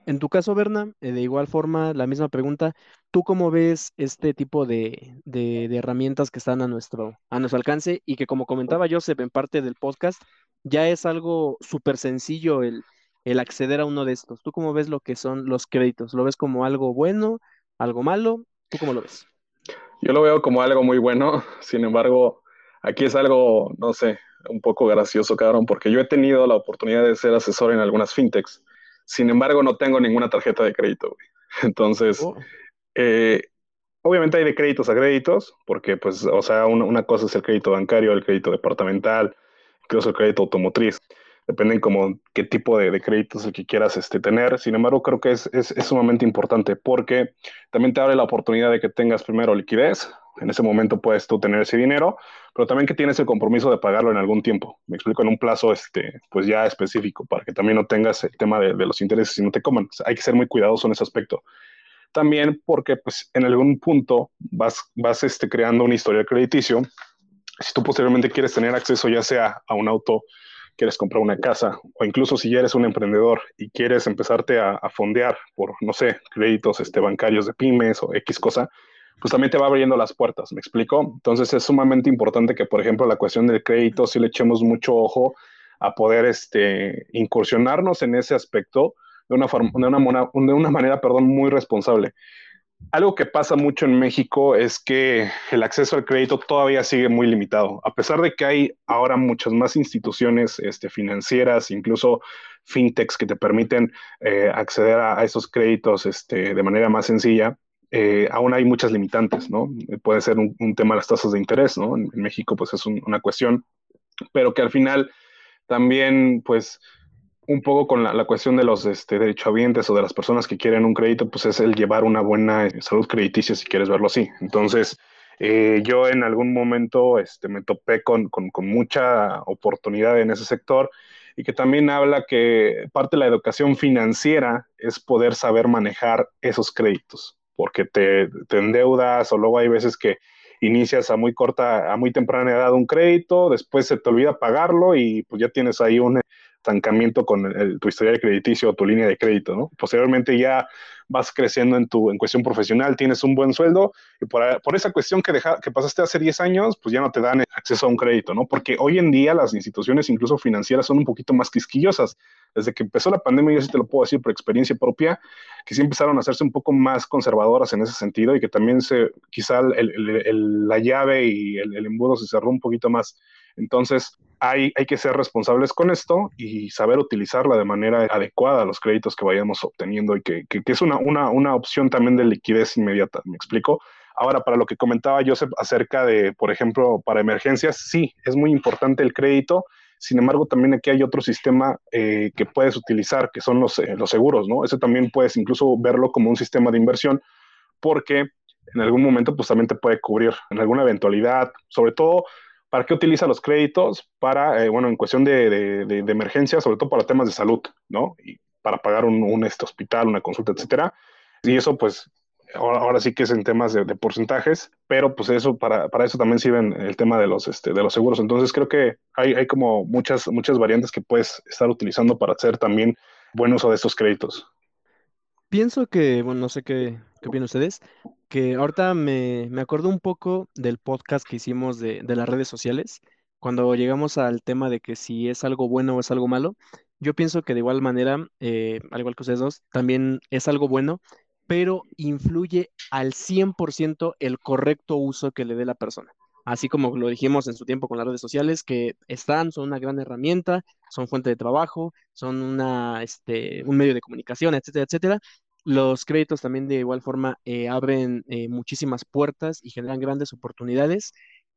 En tu caso, Berna, eh, de igual forma, la misma pregunta, ¿tú cómo ves este tipo de, herramientas que están a nuestro, a nuestro alcance y que como comentaba Joseph en parte del podcast, ya es algo súper sencillo el, el acceder a uno de estos? ¿Tú cómo ves lo que son los créditos? ¿Lo ves como algo bueno, algo malo? ¿Tú cómo lo ves? Yo lo veo como algo muy bueno, sin embargo, aquí es algo, no sé, un poco gracioso, cabrón, porque yo he tenido la oportunidad de ser asesor en algunas fintechs sin embargo, no tengo ninguna tarjeta de crédito. Entonces, oh. eh, obviamente hay de créditos a créditos, porque pues, o sea, una, cosa es el crédito bancario, el crédito departamental, incluso el crédito automotriz. Dependen como qué tipo de, créditos el que quieras este, tener. Sin embargo, creo que es, es, es sumamente importante porque también te abre la oportunidad de que tengas primero liquidez, en ese momento puedes tú tener ese dinero, pero también que tienes el compromiso de pagarlo en algún tiempo. Me explico en un plazo este, pues ya específico para que también no tengas el tema de, los intereses y no te coman. hay que ser muy cuidadoso en ese aspecto. También porque pues en algún punto vas, vas este, creando una historia crediticio. Si tú posteriormente quieres tener acceso ya sea a un auto, quieres comprar una casa o incluso si ya eres un emprendedor y quieres empezarte a, fondear por, no sé, créditos este, bancarios de pymes o X cosa, pues también te va abriendo las puertas, ¿me explico? Entonces es sumamente importante que, por ejemplo, la cuestión del crédito, sí le echemos mucho ojo a poder este, incursionarnos en ese aspecto de una, forma, de una, de una manera perdón, muy responsable. Algo que pasa mucho en México es que el acceso al crédito todavía sigue muy limitado, a pesar de que hay ahora muchas más instituciones este, financieras, incluso fintechs que te permiten eh, acceder a, esos créditos este, de manera más sencilla eh, aún hay muchas limitantes, ¿no? Puede ser un, tema de las tasas de interés, ¿no? En, México, pues es una cuestión, pero que al final también, pues, un poco con la, cuestión de los este, derechohabientes o de las personas que quieren un crédito, pues es el llevar una buena salud crediticia, si quieres verlo así. Entonces, eh, yo en algún momento este, me topé con, con, con, mucha oportunidad en ese sector y que también habla que parte de la educación financiera es poder saber manejar esos créditos porque te, te endeudas o luego hay veces que inicias a muy corta, a muy temprana edad un crédito, después se te olvida pagarlo y pues ya tienes ahí un estancamiento con tu historial crediticio o tu línea de crédito, ¿no? Posteriormente ya vas creciendo en tu en cuestión profesional, tienes un buen sueldo y por, por esa cuestión que, deja, que pasaste hace 10 años, pues ya no te dan acceso a un crédito, ¿no? Porque hoy en día las instituciones, incluso financieras, son un poquito más quisquillosas. Desde que empezó la pandemia, yo sí te lo puedo decir por experiencia propia, que sí empezaron a hacerse un poco más conservadoras en ese sentido y que también se, quizá el, la llave y el, embudo se cerró un poquito más. Entonces, hay, hay, que ser responsables con esto y saber utilizarla de manera adecuada los créditos que vayamos obteniendo y que, que, es una, una, una, opción también de liquidez inmediata. ¿Me explico? Ahora, para lo que comentaba Joseph acerca de, por ejemplo, para emergencias, sí, es muy importante el crédito. Sin embargo, también aquí hay otro sistema eh, que puedes utilizar, que son los, eh, los seguros, ¿no? Ese también puedes incluso verlo como un sistema de inversión, porque en algún momento, pues también te puede cubrir en alguna eventualidad, sobre todo ¿Para qué utiliza los créditos? Para, eh, bueno, en cuestión de, de, emergencia, sobre todo para temas de salud, ¿no? Y para pagar un, este hospital, una consulta, etcétera. Y eso, pues, ahora, sí que es en temas de, porcentajes, pero pues eso, para, eso también sirven el tema de los, este, de los seguros. Entonces creo que hay, hay como muchas, muchas variantes que puedes estar utilizando para hacer también buen uso de estos créditos. Pienso que, bueno, no sé qué, qué opinan ustedes, que ahorita me, me acuerdo un poco del podcast que hicimos de, de las redes sociales, cuando llegamos al tema de que si es algo bueno o es algo malo. Yo pienso que de igual manera, eh, al igual que ustedes dos, también es algo bueno pero influye al 100% el correcto uso que le dé la persona. Así como lo dijimos en su tiempo con las redes sociales, que están, son una gran herramienta, son fuente de trabajo, son una, este, un medio de comunicación, etcétera, etcétera. Los créditos también de igual forma eh, abren eh, muchísimas puertas y generan grandes oportunidades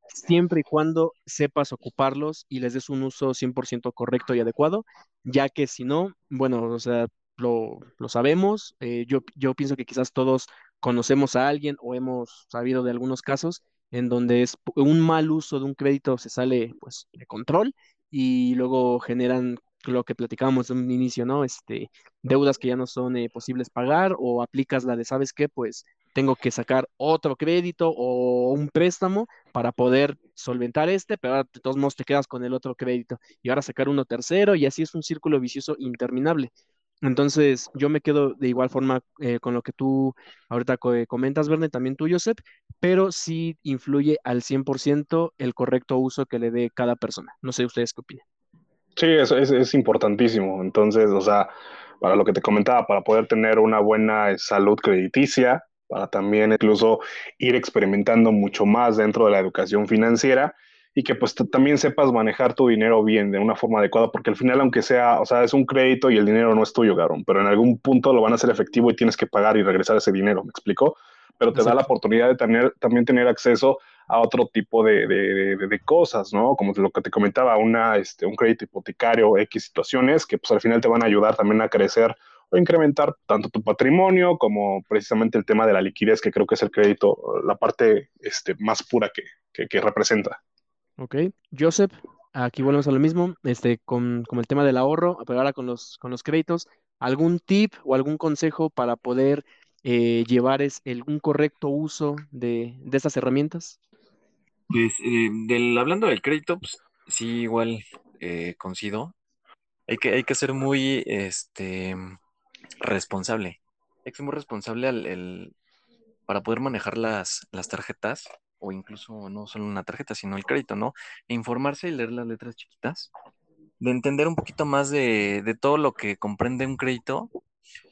siempre y cuando sepas ocuparlos y les des un uso 100% correcto y adecuado, ya que si no, bueno, o sea, lo, lo sabemos, eh, yo, yo pienso que quizás todos conocemos a alguien o hemos sabido de algunos casos en donde es un mal uso de un crédito se sale pues de control y luego generan lo que platicábamos en un inicio, ¿no? Este, deudas que ya no son eh, posibles pagar o aplicas la de, ¿sabes qué? Pues tengo que sacar otro crédito o un préstamo para poder solventar este, pero de todos modos te quedas con el otro crédito y ahora sacar uno tercero y así es un círculo vicioso interminable. Entonces, yo me quedo de igual forma eh, con lo que tú ahorita eh, comentas, Verne, también tú, Joseph, pero sí influye al 100% el correcto uso que le dé cada persona. No sé ustedes qué opinan. Sí, eso es, es importantísimo. Entonces, o sea, para lo que te comentaba, para poder tener una buena salud crediticia, para también incluso ir experimentando mucho más dentro de la educación financiera y que pues también sepas manejar tu dinero bien, de una forma adecuada, porque al final, aunque sea, o sea, es un crédito y el dinero no es tuyo, Garón, pero en algún punto lo van a hacer efectivo y tienes que pagar y regresar ese dinero, ¿me explico? Pero te da la oportunidad de tener, también tener acceso a otro tipo de, de, de, cosas, ¿no? Como lo que te comentaba, una, este, un crédito hipotecario, X situaciones, que pues al final te van a ayudar también a crecer o incrementar tanto tu patrimonio como precisamente el tema de la liquidez, que creo que es el crédito, la parte este, más pura que, que, que representa. Ok. Joseph, aquí volvemos a lo mismo, este, con, el tema del ahorro, pero ahora con los, con los créditos, ¿algún tip o algún consejo para poder eh, llevar es, el, un correcto uso de, de estas herramientas? Pues, eh, del, hablando del crédito, pues, sí, igual eh, coincido. Hay que, hay que ser muy este, responsable. Hay que ser muy responsable al, para poder manejar las, las tarjetas o incluso no solo una tarjeta, sino el crédito, ¿no? E informarse y leer las letras chiquitas, de entender un poquito más de, de todo lo que comprende un crédito,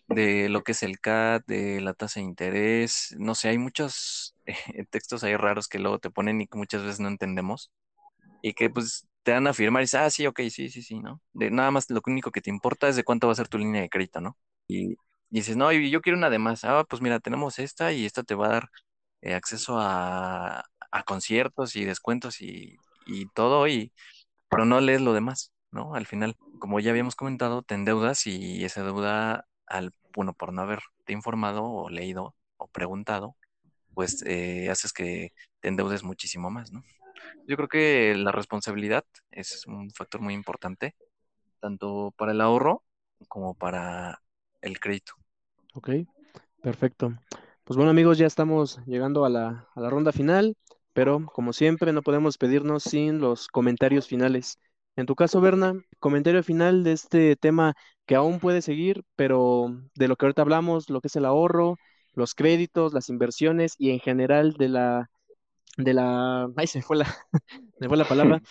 de lo que es el CAT, de la tasa de interés, no sé, hay muchos eh, textos ahí raros que luego te ponen y que muchas veces no entendemos y que pues te dan a firmar y dices, ah, sí, ok, sí, sí, sí, ¿no? De nada más lo único que te importa es de cuánto va a ser tu línea de crédito, ¿no? Y, y dices, no, yo quiero una de más, ah, pues mira, tenemos esta y esta te va a dar eh, acceso a, conciertos y descuentos y, todo, y, pero no lees lo demás, ¿no? Al final, como ya habíamos comentado, te endeudas y esa deuda, al, bueno, por no haberte informado o leído o preguntado, pues eh, haces que te endeudes muchísimo más, ¿no? Yo creo que la responsabilidad es un factor muy importante, tanto para el ahorro como para el crédito. Ok, perfecto. Pues bueno amigos, ya estamos llegando a la, ronda final, pero como siempre no podemos pedirnos sin los comentarios finales. En tu caso, Berna, comentario final de este tema que aún puede seguir, pero de lo que ahorita hablamos, lo que es el ahorro, los créditos, las inversiones y en general de la, de la, ay, se fue la, me fue la palabra,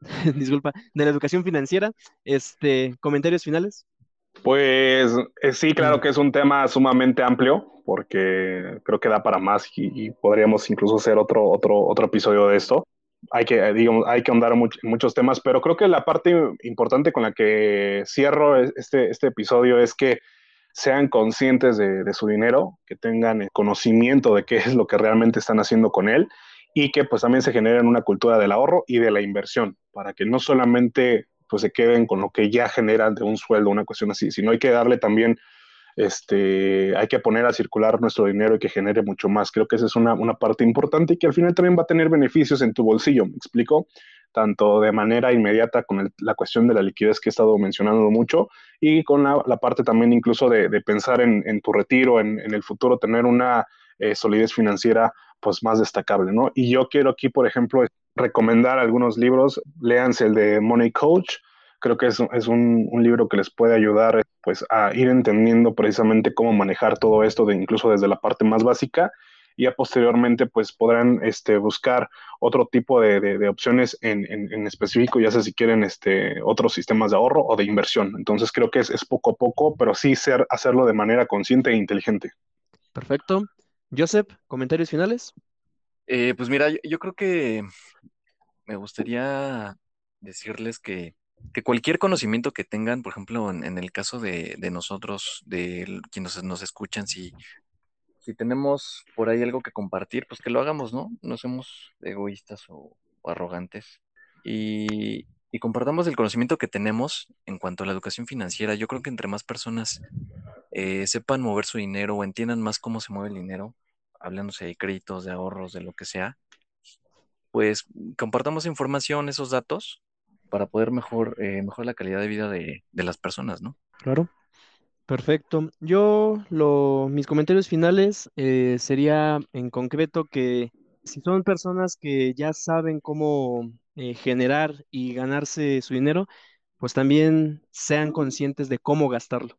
disculpa, de la educación financiera, este, comentarios finales. Pues eh, sí, claro que es un tema sumamente amplio, porque creo que da para más y, podríamos incluso hacer otro, otro, otro episodio de esto. Hay que, eh, digamos, hay que ahondar en muchos temas, pero creo que la parte importante con la que cierro este, este episodio es que sean conscientes de, de su dinero, que tengan conocimiento de qué es lo que realmente están haciendo con él y que pues también se generen una cultura del ahorro y de la inversión, para que no solamente pues se queden con lo que ya generan de un sueldo, una cuestión así, sino hay que darle también, este, hay que poner a circular nuestro dinero y que genere mucho más. Creo que esa es una, una parte importante y que al final también va a tener beneficios en tu bolsillo, ¿me explico? Tanto de manera inmediata con la cuestión de la liquidez que he estado mencionando mucho y con la, parte también incluso de, pensar en, tu retiro, en, en, el futuro, tener una eh, solidez financiera pues más destacable, ¿no? Y yo quiero aquí, por ejemplo, recomendar algunos libros, léanse el de Money Coach, creo que es, es un, un, libro que les puede ayudar pues a ir entendiendo precisamente cómo manejar todo esto, de, incluso desde la parte más básica, y ya posteriormente pues podrán este, buscar otro tipo de, de, de opciones en, en, en, específico, ya sea si quieren este, otros sistemas de ahorro o de inversión. Entonces creo que es, es poco a poco, pero sí ser, hacerlo de manera consciente e inteligente. Perfecto. Joseph, comentarios finales. Eh, pues mira, yo, creo que me gustaría decirles que, cualquier conocimiento que tengan, por ejemplo, en, el caso de, nosotros, de quienes nos, escuchan, si, si tenemos por ahí algo que compartir, pues que lo hagamos, ¿no? No somos egoístas o, o arrogantes y, y compartamos el conocimiento que tenemos en cuanto a la educación financiera. Yo creo que entre más personas eh, sepan mover su dinero o entiendan más cómo se mueve el dinero, hablándose de créditos, de ahorros, de lo que sea, pues compartamos información, esos datos, para poder eh, mejorar la calidad de vida de, de las personas, ¿no? Claro. Perfecto. Yo lo, mis comentarios finales eh, sería en concreto que si son personas que ya saben cómo eh, generar y ganarse su dinero, pues también sean conscientes de cómo gastarlo.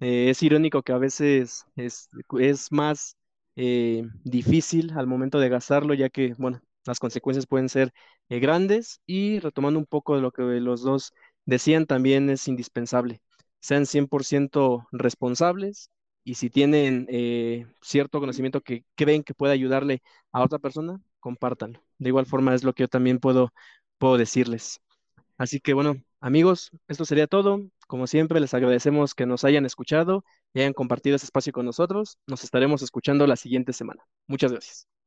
Es irónico que a veces es, es más difícil al momento de gastarlo, ya que, bueno, las consecuencias pueden ser eh, grandes y retomando un poco de lo que los dos decían, también es indispensable. Sean 100% responsables y si tienen eh, cierto conocimiento que creen que puede ayudarle a otra persona, compártanlo. De igual forma es lo que yo también puedo, puedo decirles. Así que bueno, amigos, esto sería todo. Como siempre, les agradecemos que nos hayan escuchado y hayan compartido este espacio con nosotros. Nos estaremos escuchando la siguiente semana. Muchas gracias.